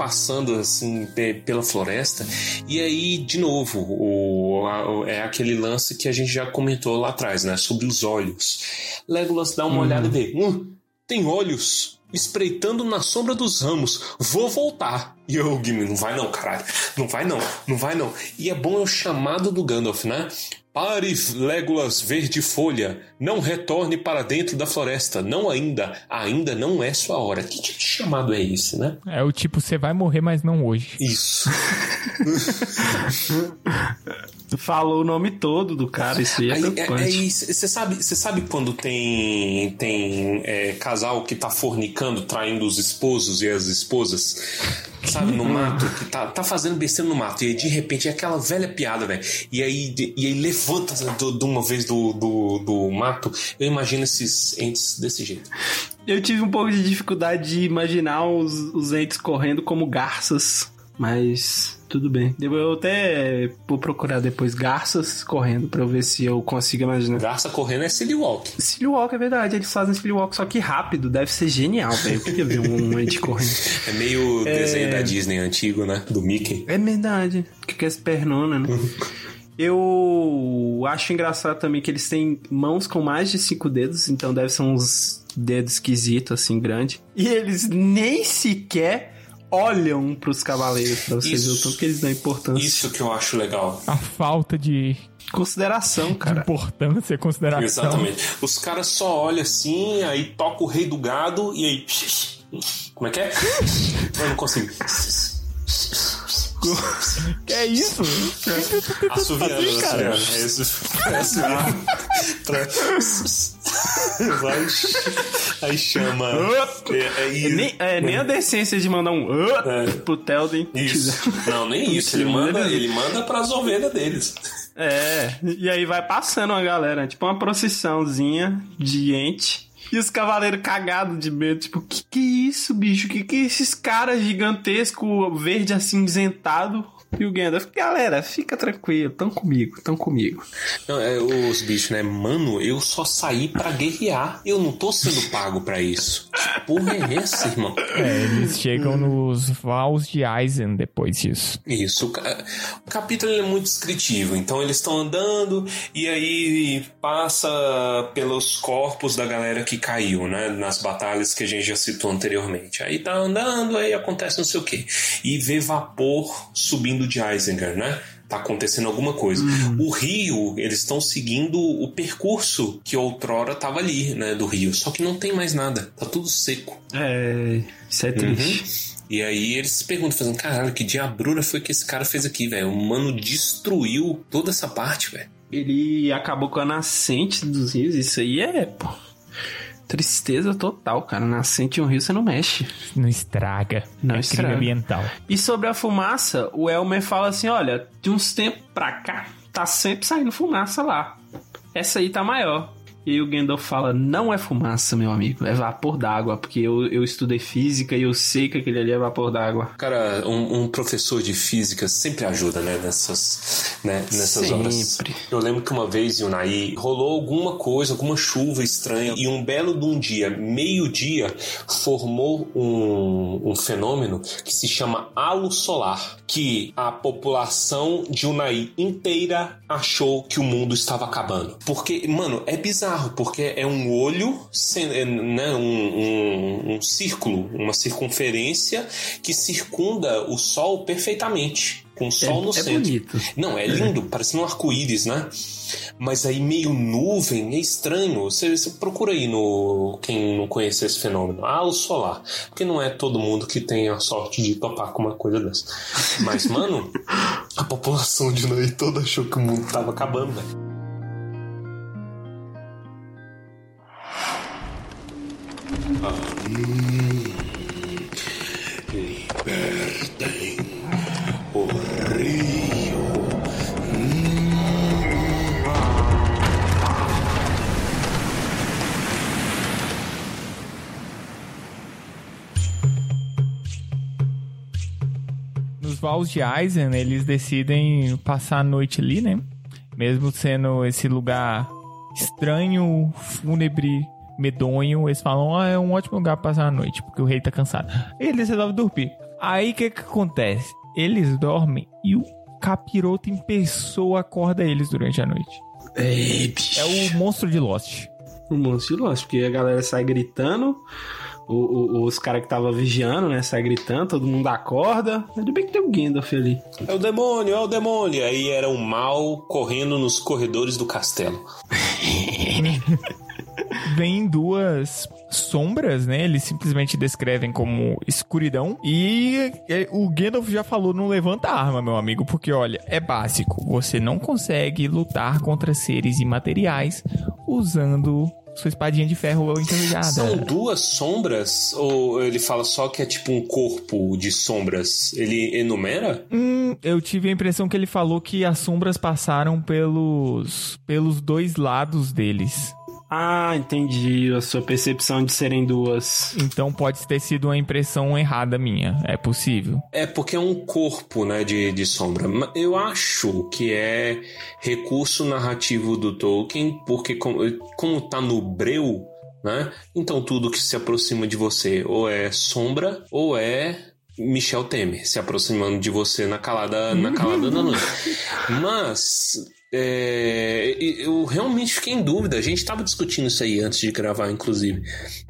Passando assim pe- pela floresta e aí de novo o, a- é aquele lance que a gente já comentou lá atrás, né? Sobre os olhos. Legolas dá uma olhada e vê, hum, tem olhos espreitando na sombra dos ramos. Vou voltar. E eu, Gimli, não vai não, caralho. Não vai não, não vai não. E é bom é o chamado do Gandalf, né? Pare, Legolas Verde Folha. Não retorne para dentro da floresta. Não ainda. Ainda não é sua hora. Que tipo de chamado é esse, né? É o tipo, você vai morrer, mas não hoje. Isso. Falou o nome todo do cara, isso aí é Aí, é, preocupante. é isso. Você sabe, você sabe quando tem, tem é, casal que tá fornicando, traindo os esposos e as esposas? Sabe, no mato, que tá, tá fazendo besteira no mato. E aí, de repente, é aquela velha piada, velho. E aí, e aí levanta do- de uma vez do, do, do mato. Eu imagino esses entes desse jeito. Eu tive um pouco de dificuldade de imaginar os, os entes correndo como garças, mas tudo bem. Eu até vou procurar depois garças correndo pra eu ver se eu consigo imaginar. Garça correndo é silly walk. Silly Walk é verdade, eles fazem Silly Walk, só que rápido, deve ser genial, velho. Eu queria ver um ente correndo. É meio desenho da Disney antigo, né? Do Mickey. É verdade, que que é essa pernona, né? Eu acho engraçado também que eles têm mãos com mais de cinco dedos, então deve ser uns dedos esquisitos, assim, grande. E eles nem sequer olham pros cavaleiros, pra vocês Isso. o tanto que eles dão importância. Isso que eu acho legal. A falta de, Consideração, de cara. importância, consideração. Exatamente. Os caras só olham assim, aí toca o rei do gado e aí. Como é que é? Eu não consigo. Que é isso? Assoviando, Assim, cara. assoviando. É isso. É assoviando. Vai. Aí chama. É, é isso. Nem, é, nem a decência de mandar um É. pro Telden. Isso. Não, nem isso. Ele manda, ele manda pras ovelhas deles. É, e aí vai passando uma galera, tipo uma procissãozinha de ente. E os cavaleiros cagados de medo, tipo, que que é isso, bicho? Que que é esses caras gigantescos, verde acinzentado? E o Gandalf, galera, fica tranquilo, tão comigo, tão comigo. Não, é, os bichos, né? Mano, eu só saí pra guerrear. Eu não tô sendo pago pra isso. Que porra é essa, irmão? É, eles chegam nos Vals de Eisen depois disso. Isso, o ca- o capítulo é muito descritivo. Então eles estão andando e aí passa pelos corpos da galera que caiu, né? Nas batalhas que a gente já citou anteriormente. Aí tá andando, aí acontece não sei o que. E vê vapor subindo de Eisinger, né? Tá acontecendo alguma coisa. O rio, eles estão seguindo o percurso que outrora tava ali, né? Do rio. Só que não tem mais nada. Tá tudo seco. É, isso é triste. E aí eles se perguntam, fazendo, caralho, que diabrura foi que esse cara fez aqui, velho? O mano destruiu toda essa parte, velho. Ele acabou com a nascente dos rios, isso aí é, pô, tristeza total, cara. Nascente de um rio você não mexe. Não estraga. Não é estraga. ambiental. E sobre a fumaça, o Elmer fala assim: olha, de uns tempos pra cá, tá sempre saindo fumaça lá. Essa aí tá maior. E aí o Gandalf fala: não é fumaça, meu amigo, é vapor d'água, porque eu, eu estudei física e eu sei que aquele ali é vapor d'água. Cara, um, um professor de física sempre ajuda, né, nessas, né, nessas horas. Sempre. Eu lembro que uma vez, Yunai, rolou alguma coisa, alguma chuva estranha, e um belo de um dia, meio-dia, formou um, um fenômeno que se chama halo solar, que a população de Unai inteira achou que o mundo estava acabando. Porque, mano, é bizarro, porque é um olho, é, né, um, um, um círculo, uma circunferência que circunda o Sol perfeitamente. Com o Sol no é centro. bonito. Não, é lindo, parece um arco-íris, né? Mas aí meio nuvem, é estranho. Você, você procura aí no quem não conhece esse fenômeno. Halo solar. Porque não é todo mundo que tem a sorte de topar com uma coisa dessa. Mas, mano, a população de Noé toda achou que o mundo tava acabando, velho. Libertem o rio. Nos Vals de Eisen, eles decidem passar a noite ali, né? Mesmo sendo esse lugar estranho, fúnebre, medonho, eles falam, ah, é um ótimo lugar pra passar a noite, porque o rei tá cansado. Eles resolvem dormir. Aí o que que acontece? Eles dormem e o capiroto em pessoa acorda eles durante a noite. Ei, bicho. É o monstro de Lost. um monstro de Lost, porque a galera sai gritando, o- o- os caras que tava vigiando, né? Sai gritando, todo mundo acorda. Ainda bem que tem o Gandalf ali. É o demônio, é o demônio. Aí era o mal correndo nos corredores do castelo. Vem duas sombras, né? Eles simplesmente descrevem como escuridão. E é, o Gandalf já falou: não levanta a arma, meu amigo, porque olha, é básico. Você não consegue lutar contra seres imateriais usando sua espadinha de ferro enferrujada. São duas sombras? Ou ele fala só que é tipo um corpo de sombras? Ele enumera? Hum, eu tive a impressão que ele falou que as sombras passaram pelos pelos dois lados deles. Ah, entendi. A sua percepção de serem duas. Então pode ter sido uma impressão errada minha. É possível. É porque é um corpo, né, de, de sombra. Eu acho que é recurso narrativo do Tolkien, porque como, como tá no breu, né? Então tudo que se aproxima de você ou é sombra ou é Michel Temer se aproximando de você na calada, na calada da noite. Mas é, eu realmente fiquei em dúvida. A gente tava discutindo isso aí antes de gravar, inclusive.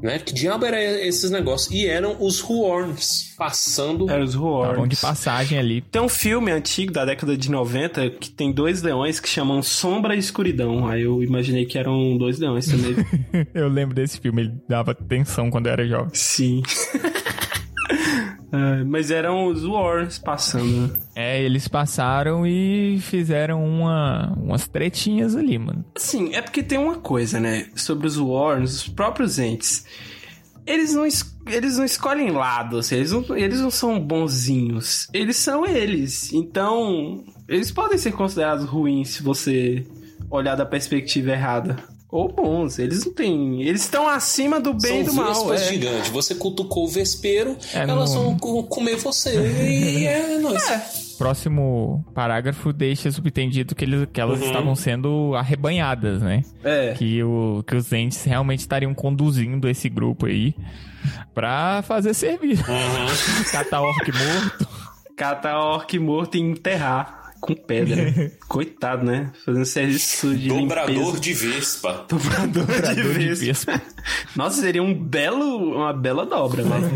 Né? Que diabo era esses negócios? E eram os Huorns passando Era os Huorns. de passagem ali. Tem um filme antigo da década de 90 que tem dois leões que chamam Sombra e Escuridão. Aí eu imaginei que eram dois leões também. Eu lembro desse filme, ele dava tensão quando eu era jovem. Sim. É, mas eram os Wars passando. né? É, eles passaram e fizeram uma, umas tretinhas ali, mano. Assim, é porque tem uma coisa, né? Sobre os Warns, os próprios entes. Eles não, es- eles não escolhem lado, assim, eles não, eles não são bonzinhos. Eles são eles. Então, eles podem ser considerados ruins se você olhar da perspectiva errada. Ou bons, eles não têm. Eles estão acima do bem e do São mal. É. gigantes. Você cutucou o vespeiro, É, elas não- vão co- comer você. E é nóis. Próximo parágrafo deixa subentendido que, eles, que elas estavam sendo arrebanhadas, né? É. Que, o, que os entes realmente estariam conduzindo esse grupo aí pra fazer serviço. Catar orc morto. Catar orc morto e enterrar com pedra. Coitado, né? Fazendo serviço de Dobrador limpeza. de vespa. Dobrador, Dobrador de de vespa. vespa. Nossa, seria um belo, uma bela dobra, velho.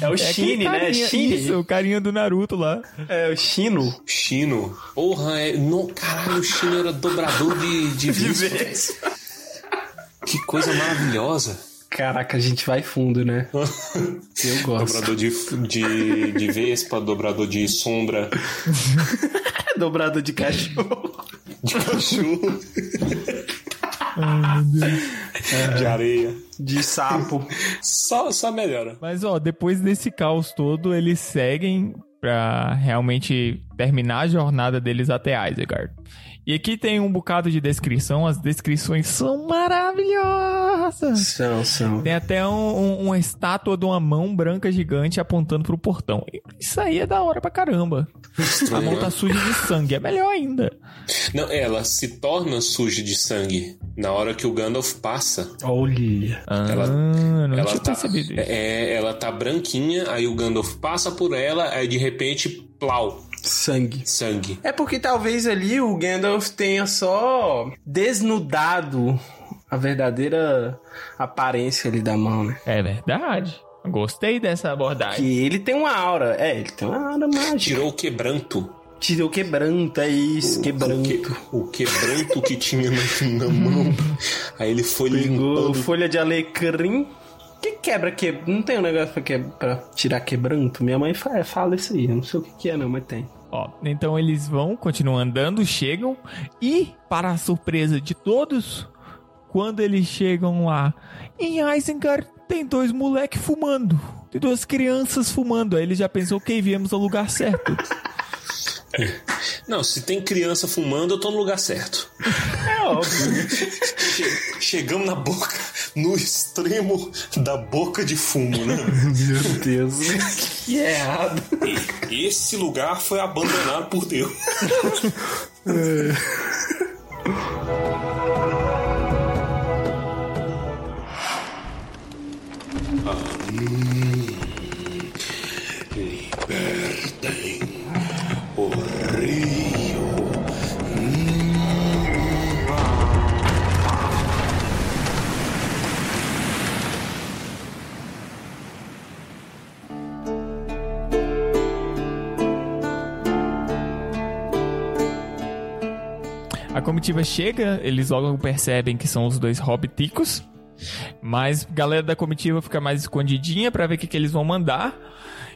é o É Shine, né? Shine. Isso, o carinha do Naruto lá. É o Shino. Chino. Porra, é... no, caralho, o Chino era dobrador de, de vespa. Que coisa maravilhosa. Caraca, a gente vai fundo, né? Eu gosto. Dobrador de, de, de vespa, dobrador de sombra, Dobrador de cachorro. de cachorro. De areia. De sapo. Só, só melhora. Mas, ó, depois desse caos todo, eles seguem pra realmente terminar a jornada deles até Isengard. E aqui tem um bocado de descrição, as descrições são maravilhosas. São, são. Tem até um- um- uma estátua de uma mão branca gigante apontando pro portão. Isso aí é da hora pra caramba. A mão tá suja de sangue, é melhor ainda. Não, ela se torna suja de sangue na hora que o Gandalf passa. Olha. Ah, Ela- não ela tinha tá, percebido isso. é, ela tá branquinha, aí o Gandalf passa por ela, aí de repente, plau, Sangue. sangue. É porque talvez ali o Gandalf tenha só desnudado a verdadeira aparência ali da mão, né? É verdade. Gostei dessa abordagem. Que ele tem uma aura. É, ele tem uma aura mágica. Tirou o quebranto. Tirou quebranto, é isso, O, quebranto. que- o quebranto que tinha na, na mão. Aí ele foi Pegou limpando. folha de alecrim. Que quebra que Não tem um negócio pra, que... pra tirar quebranto? Minha mãe fala, fala isso aí. Eu não sei o que, que é, não, mas tem. Ó, então eles vão, continuam andando, chegam e, para a surpresa de todos, quando eles chegam lá em Isengard, tem dois moleques fumando. Tem duas crianças fumando. Aí ele já pensou que viemos ao lugar certo. Não, se tem criança fumando, eu tô no lugar certo. É óbvio. Che- chegamos na boca, no extremo da boca de fumo, né? Meu Deus. que errado. E esse lugar foi abandonado por Deus. Libertem comitiva chega, eles logo percebem que são os dois hobbiticos. Mas a galera da comitiva fica mais escondidinha pra ver o que, que eles vão mandar.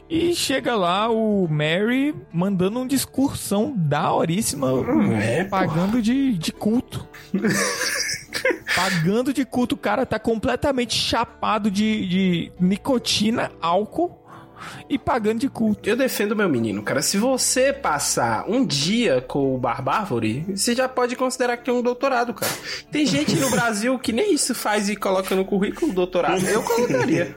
E chega lá o Mary mandando um discursão daoríssima, é, pagando de, de culto. pagando de culto. O cara tá completamente chapado de, de nicotina, álcool e pagando de culto. Eu defendo meu menino, cara. Se você passar um dia com o Barbárvore, você já pode considerar que tem um doutorado, cara. Tem gente no Brasil que nem isso faz e coloca no currículo doutorado. Eu colocaria.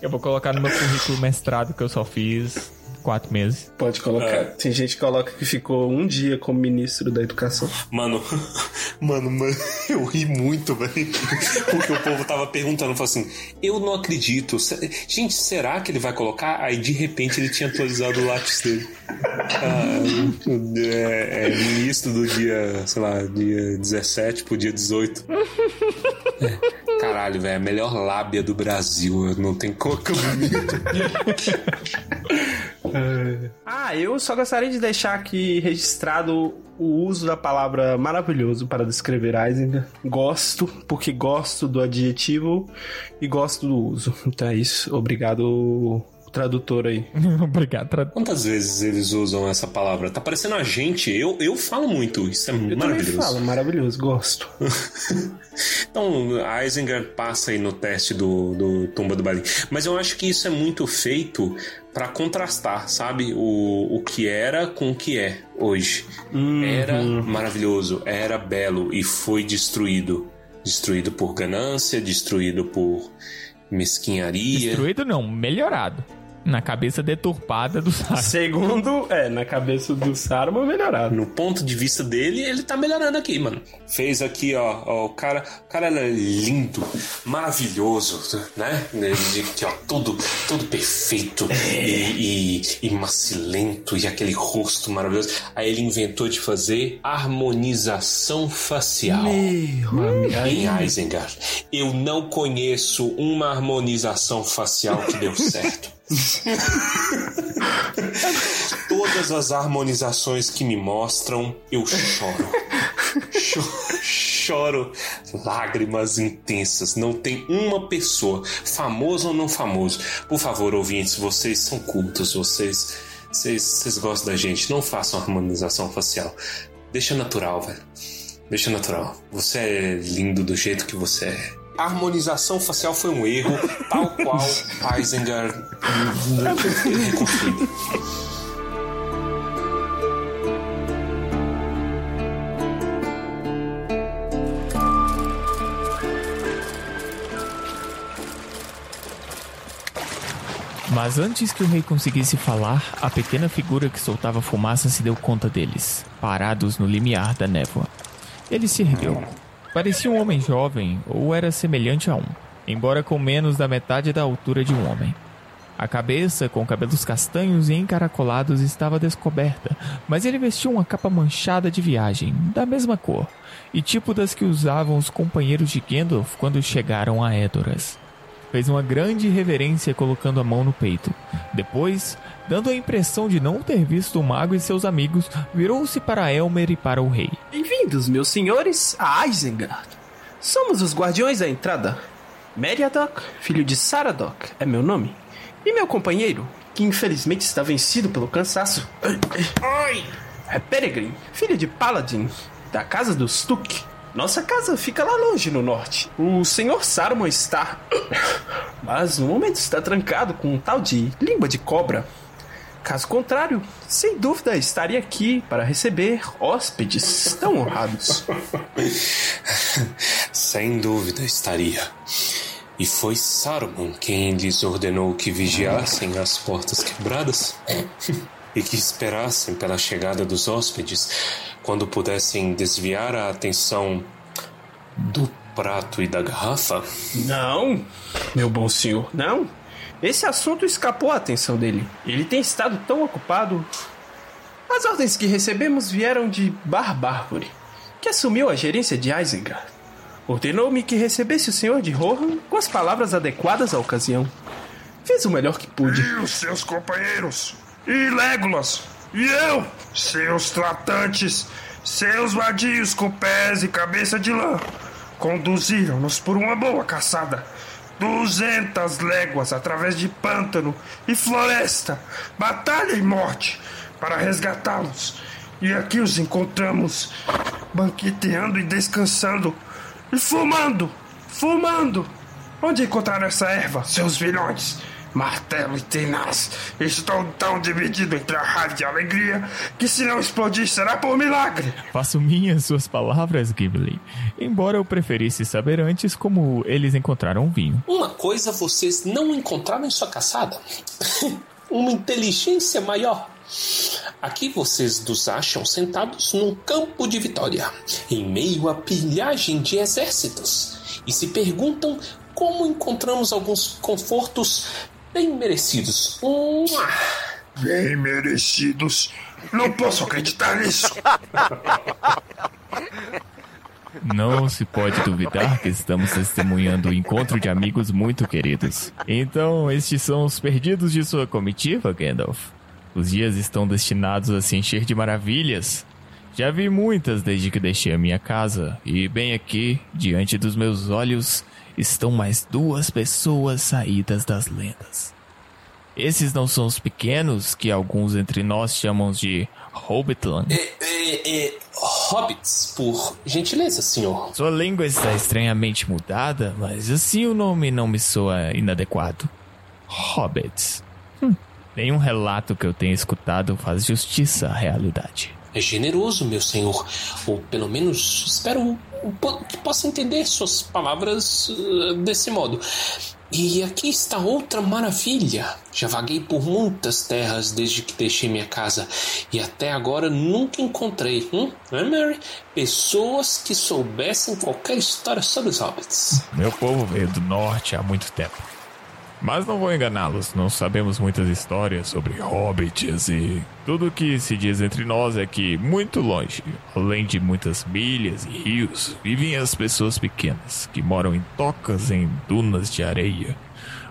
Eu vou colocar no meu currículo mestrado que eu só fiz quatro meses. Pode colocar. É. Tem gente que coloca que ficou um dia como ministro da educação. Mano, mano, mano, eu ri muito, velho. Porque o povo tava perguntando, falou assim: eu não acredito. Gente, será que ele vai colocar? Aí de repente ele tinha atualizado o lápis dele. Ah, é, é, ministro do dia, sei lá, dia 17 pro dia 18. É, caralho, velho, a melhor lábia do Brasil. Não tem coca bonito. Ah, eu só gostaria de deixar aqui registrado o uso da palavra maravilhoso para descrever Eisenberg. Gosto, porque gosto do adjetivo e gosto do uso. Então é isso. Obrigado tradutor aí. Obrigado, tradutor. Quantas vezes eles usam essa palavra? Tá parecendo a gente. Eu, eu falo muito. Isso é eu maravilhoso. Eu falo, maravilhoso. Gosto. então, Eisinger passa aí no teste do, do Tumba do Balim. Mas eu acho que isso é muito feito para contrastar, sabe? O, o que era com o que é hoje. Uhum. Era maravilhoso, era belo e foi destruído. Destruído por ganância, destruído por mesquinharia. Destruído não, melhorado. Na cabeça deturpada do Saruman. Segundo, é, na cabeça do Saruman melhorado. No ponto de vista dele, ele tá melhorando aqui, mano. Fez aqui, ó, ó o cara, o cara é lindo, maravilhoso, né? Ele, aqui, ó, tudo, tudo perfeito e, e, e macilento e aquele rosto maravilhoso. Aí ele inventou de fazer harmonização facial. Meu, em Isengard. Eu não conheço uma harmonização facial que deu certo. Todas as harmonizações que me mostram, eu choro. choro. lágrimas intensas. Não tem uma pessoa, famoso ou não famoso. Por favor, ouvintes, vocês são cultos, vocês, vocês, vocês gostam da gente. Não façam harmonização facial. Deixa natural, velho. Deixa natural. Você é lindo do jeito que você é a harmonização facial foi um erro, tal qual reconstruído. Mas antes que o rei conseguisse falar, a pequena figura que soltava fumaça se deu conta deles, parados no limiar da névoa. Ele se ergueu, Parecia um homem jovem, ou era semelhante a um, embora com menos da metade da altura de um homem. A cabeça, com cabelos castanhos e encaracolados, estava descoberta, mas ele vestia uma capa manchada de viagem, da mesma cor, e tipo das que usavam os companheiros de Gandalf quando chegaram a Edoras. Fez uma grande reverência colocando a mão no peito. Depois, dando a impressão de não ter visto o mago e seus amigos, virou-se para Elmer e para o rei. Bem-vindos, meus senhores, a Isengard. Somos os guardiões da entrada. Meriadoc, filho de Saradoc, é meu nome. E meu companheiro, que infelizmente está vencido pelo cansaço. Oi! É Peregrine, filho de Paladin, da casa dos Tuk. Nossa casa fica lá longe no norte. O senhor Saruman está. Mas no momento está trancado com um tal de língua de cobra. Caso contrário, sem dúvida estaria aqui para receber hóspedes tão honrados. sem dúvida estaria. E foi Saruman quem lhes ordenou que vigiassem as portas quebradas e que esperassem pela chegada dos hóspedes quando pudessem desviar a atenção do prato e da garrafa? Não, meu bom senhor, não. Esse assunto escapou a atenção dele. Ele tem estado tão ocupado. As ordens que recebemos vieram de Barbárvore, que assumiu a gerência de Isengard. Ordenou-me que recebesse o senhor de Rohan com as palavras adequadas à ocasião. Fiz o melhor que pude. E os seus companheiros? E Legolas? E eu, seus tratantes, seus vadios com pés e cabeça de lã, conduziram-nos por uma boa caçada. Duzentas léguas através de pântano e floresta, batalha e morte, para resgatá-los. E aqui os encontramos, banqueteando e descansando, e fumando, fumando. Onde encontraram essa erva, seus vilões? Martelo e tenaz, estou tão dividido entre a raiva e a alegria que se não explodir será por milagre. Faço minhas suas palavras, Ghibli. Embora eu preferisse saber antes como eles encontraram o vinho. Uma coisa vocês não encontraram em sua caçada: uma inteligência maior. Aqui vocês nos acham sentados num campo de vitória, em meio a pilhagem de exércitos, e se perguntam como encontramos alguns confortos bem merecidos. Bem merecidos. Não posso acreditar nisso. Não se pode duvidar que estamos testemunhando o encontro de amigos muito queridos. Então, estes são os perdidos de sua comitiva, Gandalf. Os dias estão destinados a se encher de maravilhas. Já vi muitas desde que deixei a minha casa, e bem aqui, diante dos meus olhos, estão mais duas pessoas saídas das lendas. Esses não são os pequenos que alguns entre nós chamam de Hobbitland. É, é, é, hobbits, por gentileza, senhor. Sua língua está estranhamente mudada, mas assim o nome não me soa inadequado. Hobbits. Hum. Nenhum relato que eu tenha escutado faz justiça à realidade. É generoso, meu senhor. Ou pelo menos espero que possa entender suas palavras uh, desse modo. E aqui está outra maravilha. Já vaguei por muitas terras desde que deixei minha casa e até agora nunca encontrei, hum? é, Mary? Pessoas que soubessem qualquer história sobre os hobbits. Meu povo veio do norte há muito tempo. Mas não vou enganá-los, não sabemos muitas histórias sobre hobbits e tudo o que se diz entre nós é que, muito longe, além de muitas milhas e rios, vivem as pessoas pequenas, que moram em tocas em dunas de areia.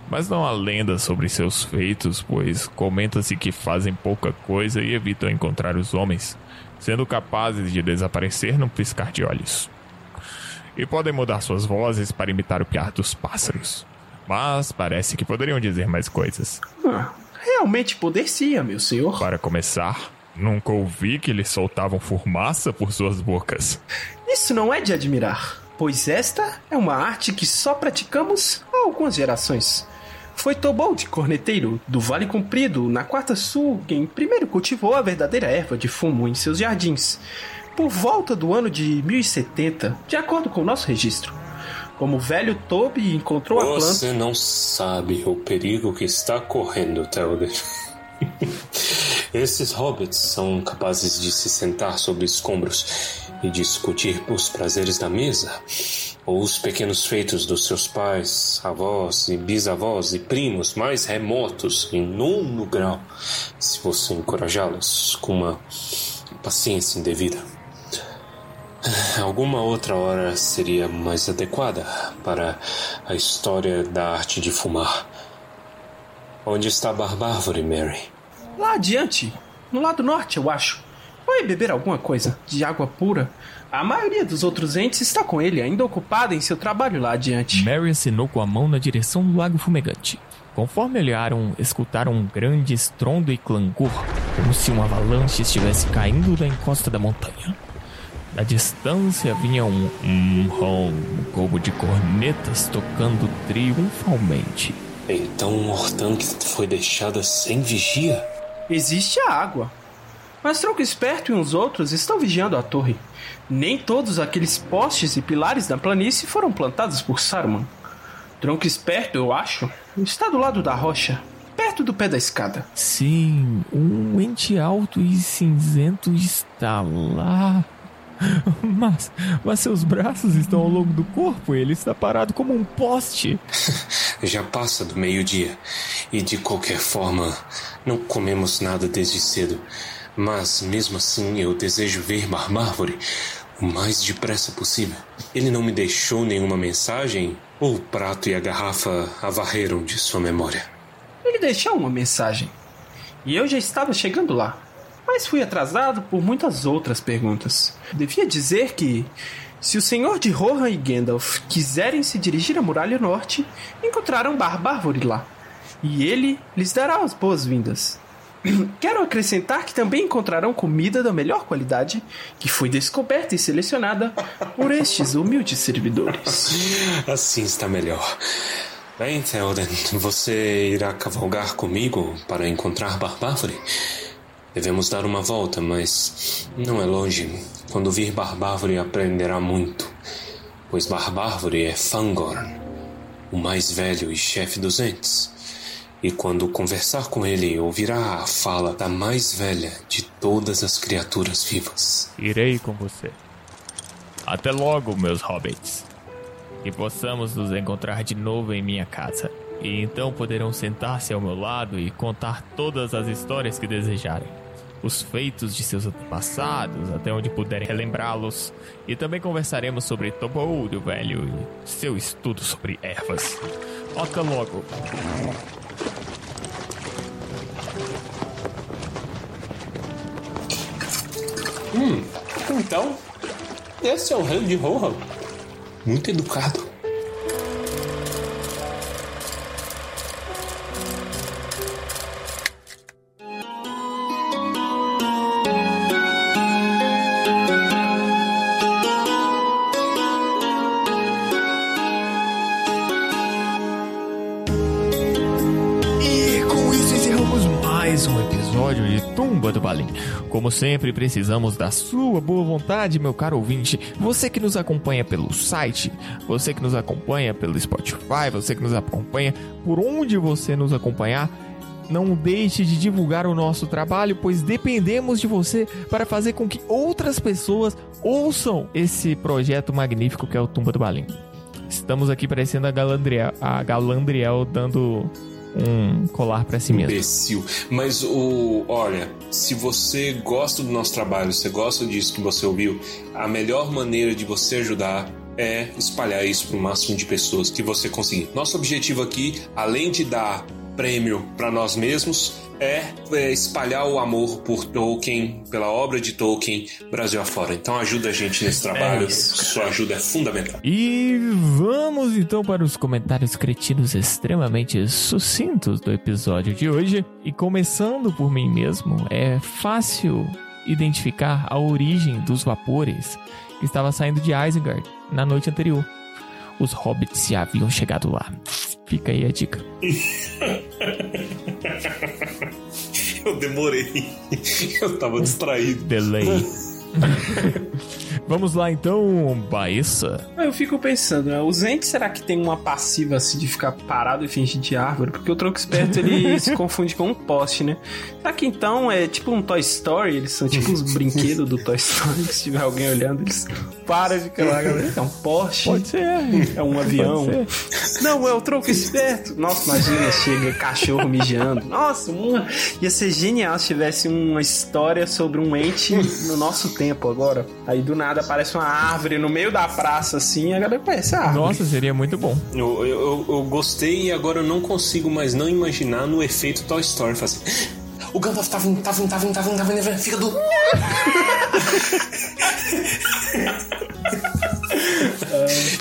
Mas não há lenda sobre seus feitos, pois comenta-se que fazem pouca coisa e evitam encontrar os homens, sendo capazes de desaparecer num piscar de olhos. E podem mudar suas vozes para imitar o piar dos pássaros mas parece que poderiam dizer mais coisas. Ah, realmente poderia, meu senhor. Para começar, nunca ouvi que eles soltavam fumaça por suas bocas. Isso não é de admirar, pois esta é uma arte que só praticamos há algumas gerações. Foi Tobold, corneteiro do Vale Comprido, na Quarta Sul, quem primeiro cultivou a verdadeira erva de fumo em seus jardins, por volta do ano de 1070, de acordo com o nosso registro. Como o velho Toby encontrou Você a planta. Você não sabe o perigo que está correndo, Telder. Esses hobbits são capazes de se sentar sobre escombros e discutir os prazeres da mesa, ou os pequenos feitos dos seus pais, avós e bisavós e primos mais remotos em nono grau, se você encorajá-los com uma paciência indevida. Alguma outra hora seria mais adequada para a história da arte de fumar. Onde está a Barbárvore, Mary? Lá adiante, no lado norte, eu acho. Vai beber alguma coisa de água pura. A maioria dos outros entes está com ele, ainda ocupada em seu trabalho lá adiante. Mary assinou com a mão na direção do lago fumegante. Conforme olharam, escutaram um grande estrondo e clangor, como se uma avalanche estivesse caindo da encosta da montanha. Da distância vinha um um, um como de cornetas tocando triunfalmente. Então o Hortanque foi deixada sem vigia? Existe a água. Mas Tronco Esperto e uns outros estão vigiando a torre. Nem todos aqueles postes e pilares da planície foram plantados por Saruman. Tronco Esperto, eu acho, está do lado da rocha, perto do pé da escada. Sim, um ente alto e cinzento está lá mas, mas seus braços estão ao longo do corpo e ele está parado como um poste. Já passa do meio-dia e de qualquer forma não comemos nada desde cedo. Mas mesmo assim eu desejo ver Marmárvore o mais depressa possível. Ele não me deixou nenhuma mensagem ou o prato e a garrafa a varreram de sua memória? Ele deixou uma mensagem. E eu já estava chegando lá. Mas fui atrasado por muitas outras perguntas. Devia dizer que, se o senhor de Rohan e Gandalf quiserem se dirigir à Muralha Norte, encontrarão Barbárvore lá. E ele lhes dará as boas-vindas. Quero acrescentar que também encontrarão comida da melhor qualidade, que foi descoberta e selecionada por estes humildes servidores. Assim está melhor. Bem, Theoden, você irá cavalgar comigo para encontrar Barbárvore? Devemos dar uma volta, mas não é longe. Quando vir Barbárvore aprenderá muito, pois Barbárvore é Fangorn, o mais velho e chefe dos Ents. E quando conversar com ele, ouvirá a fala da mais velha de todas as criaturas vivas. Irei com você. Até logo, meus hobbits. Que possamos nos encontrar de novo em minha casa. E então poderão sentar-se ao meu lado e contar todas as histórias que desejarem. Os feitos de seus antepassados, até onde puderem relembrá-los. E também conversaremos sobre Tobold, o velho, e seu estudo sobre ervas. Até logo. Então, esse é o rei de Rohan. Muito educado. Episódio de Tumba do Balim. Como sempre, precisamos da sua boa vontade, meu caro ouvinte. Você que nos acompanha pelo site, você que nos acompanha pelo Spotify, você que nos acompanha por onde você nos acompanhar. Não deixe de divulgar o nosso trabalho, pois dependemos de você para fazer com que outras pessoas ouçam esse projeto magnífico que é o Tumba do Balim. Estamos aqui parecendo a Galandriel, a Galandriel dando um colar pra si mesmo. Imbecil. Mas o. Olha, se você gosta do nosso trabalho, você gosta disso que você ouviu, a melhor maneira de você ajudar é espalhar isso para o máximo de pessoas que você conseguir. Nosso objetivo aqui, além de dar prêmio para nós mesmos, é, é espalhar o amor por Tolkien, pela obra de Tolkien, Brasil afora. Então ajuda a gente nesse trabalho. Sua ajuda é fundamental. E vamos então para os comentários cretinos extremamente sucintos do episódio de hoje. E começando por mim mesmo, é fácil identificar a origem dos vapores que estava saindo de Isengard na noite anterior. Os hobbits já haviam chegado lá. Fica aí a dica. Eu demorei. Eu tava distraído. Delay. Vamos lá então, Baessa. Eu fico pensando, né? Os entes será que tem uma passiva assim de ficar parado e fingir de árvore? Porque o tronco esperto ele se confunde com um poste, né? Será que então é tipo um Toy Story? Eles são tipo os brinquedos do Toy Story. Se tiver alguém olhando, eles param e ficam lá, galera. É um poste? Pode ser. É um avião? Não, é o tronco esperto. Nossa, imagina, chega cachorro mijando. Nossa, uma... ia ser genial se tivesse uma história sobre um ente no nosso tempo agora. Aí do nada aparece uma árvore no meio da praça assim e a galera conhece a árvore. Nossa, seria muito bom. Eu, eu, eu- eu gostei e agora eu não consigo mais não imaginar no efeito Toy Story. Fala assim, o Gandalf tá vindo, tá vindo, tá vindo, tá vindo, tá vindo, tá vindo, fica do.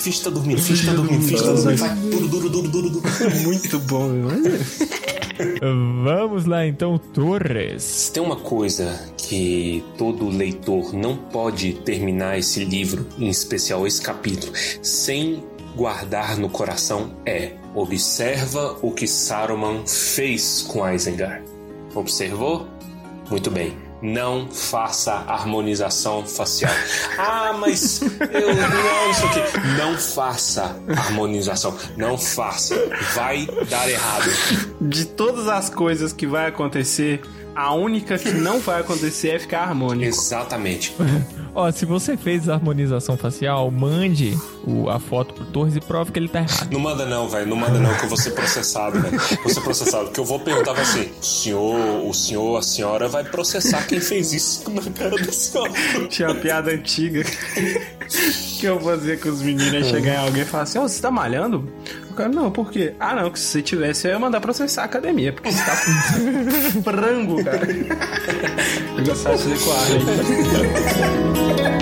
finge que tá dormindo, finge que tá dormindo, finge que tá dormindo. Vai, duro, duro, duro, duro, duro. Muito bom, meu. Vamos lá então, Torres. Se tem uma coisa que todo leitor não pode terminar esse livro, em especial esse capítulo, sem guardar no coração é observa o que Saruman fez com Isengard. Observou? Muito bem. Não faça harmonização facial. Ah, mas eu não, isso aqui. Não faça harmonização. Não faça. Vai dar errado. De todas as coisas que vai acontecer, a única que não vai acontecer é ficar harmônico. Exatamente. Ó, se você fez harmonização facial, mande o- a foto pro Torres e prove que ele tá errado. Não manda não, velho. Não manda não, que eu vou ser processado, velho. Vou ser processado. Porque eu vou perguntar pra você: o senhor, o senhor, a senhora vai processar quem fez isso na cara da senhora. Tinha uma piada antiga que eu fazia com os meninos é chegar em alguém e falar assim: Ô, você tá malhando? Cara, não, por quê? Ah, não, que se você tivesse, eu ia mandar processar a academia, porque você tá com frango, cara. Eu gostava de fazer com a.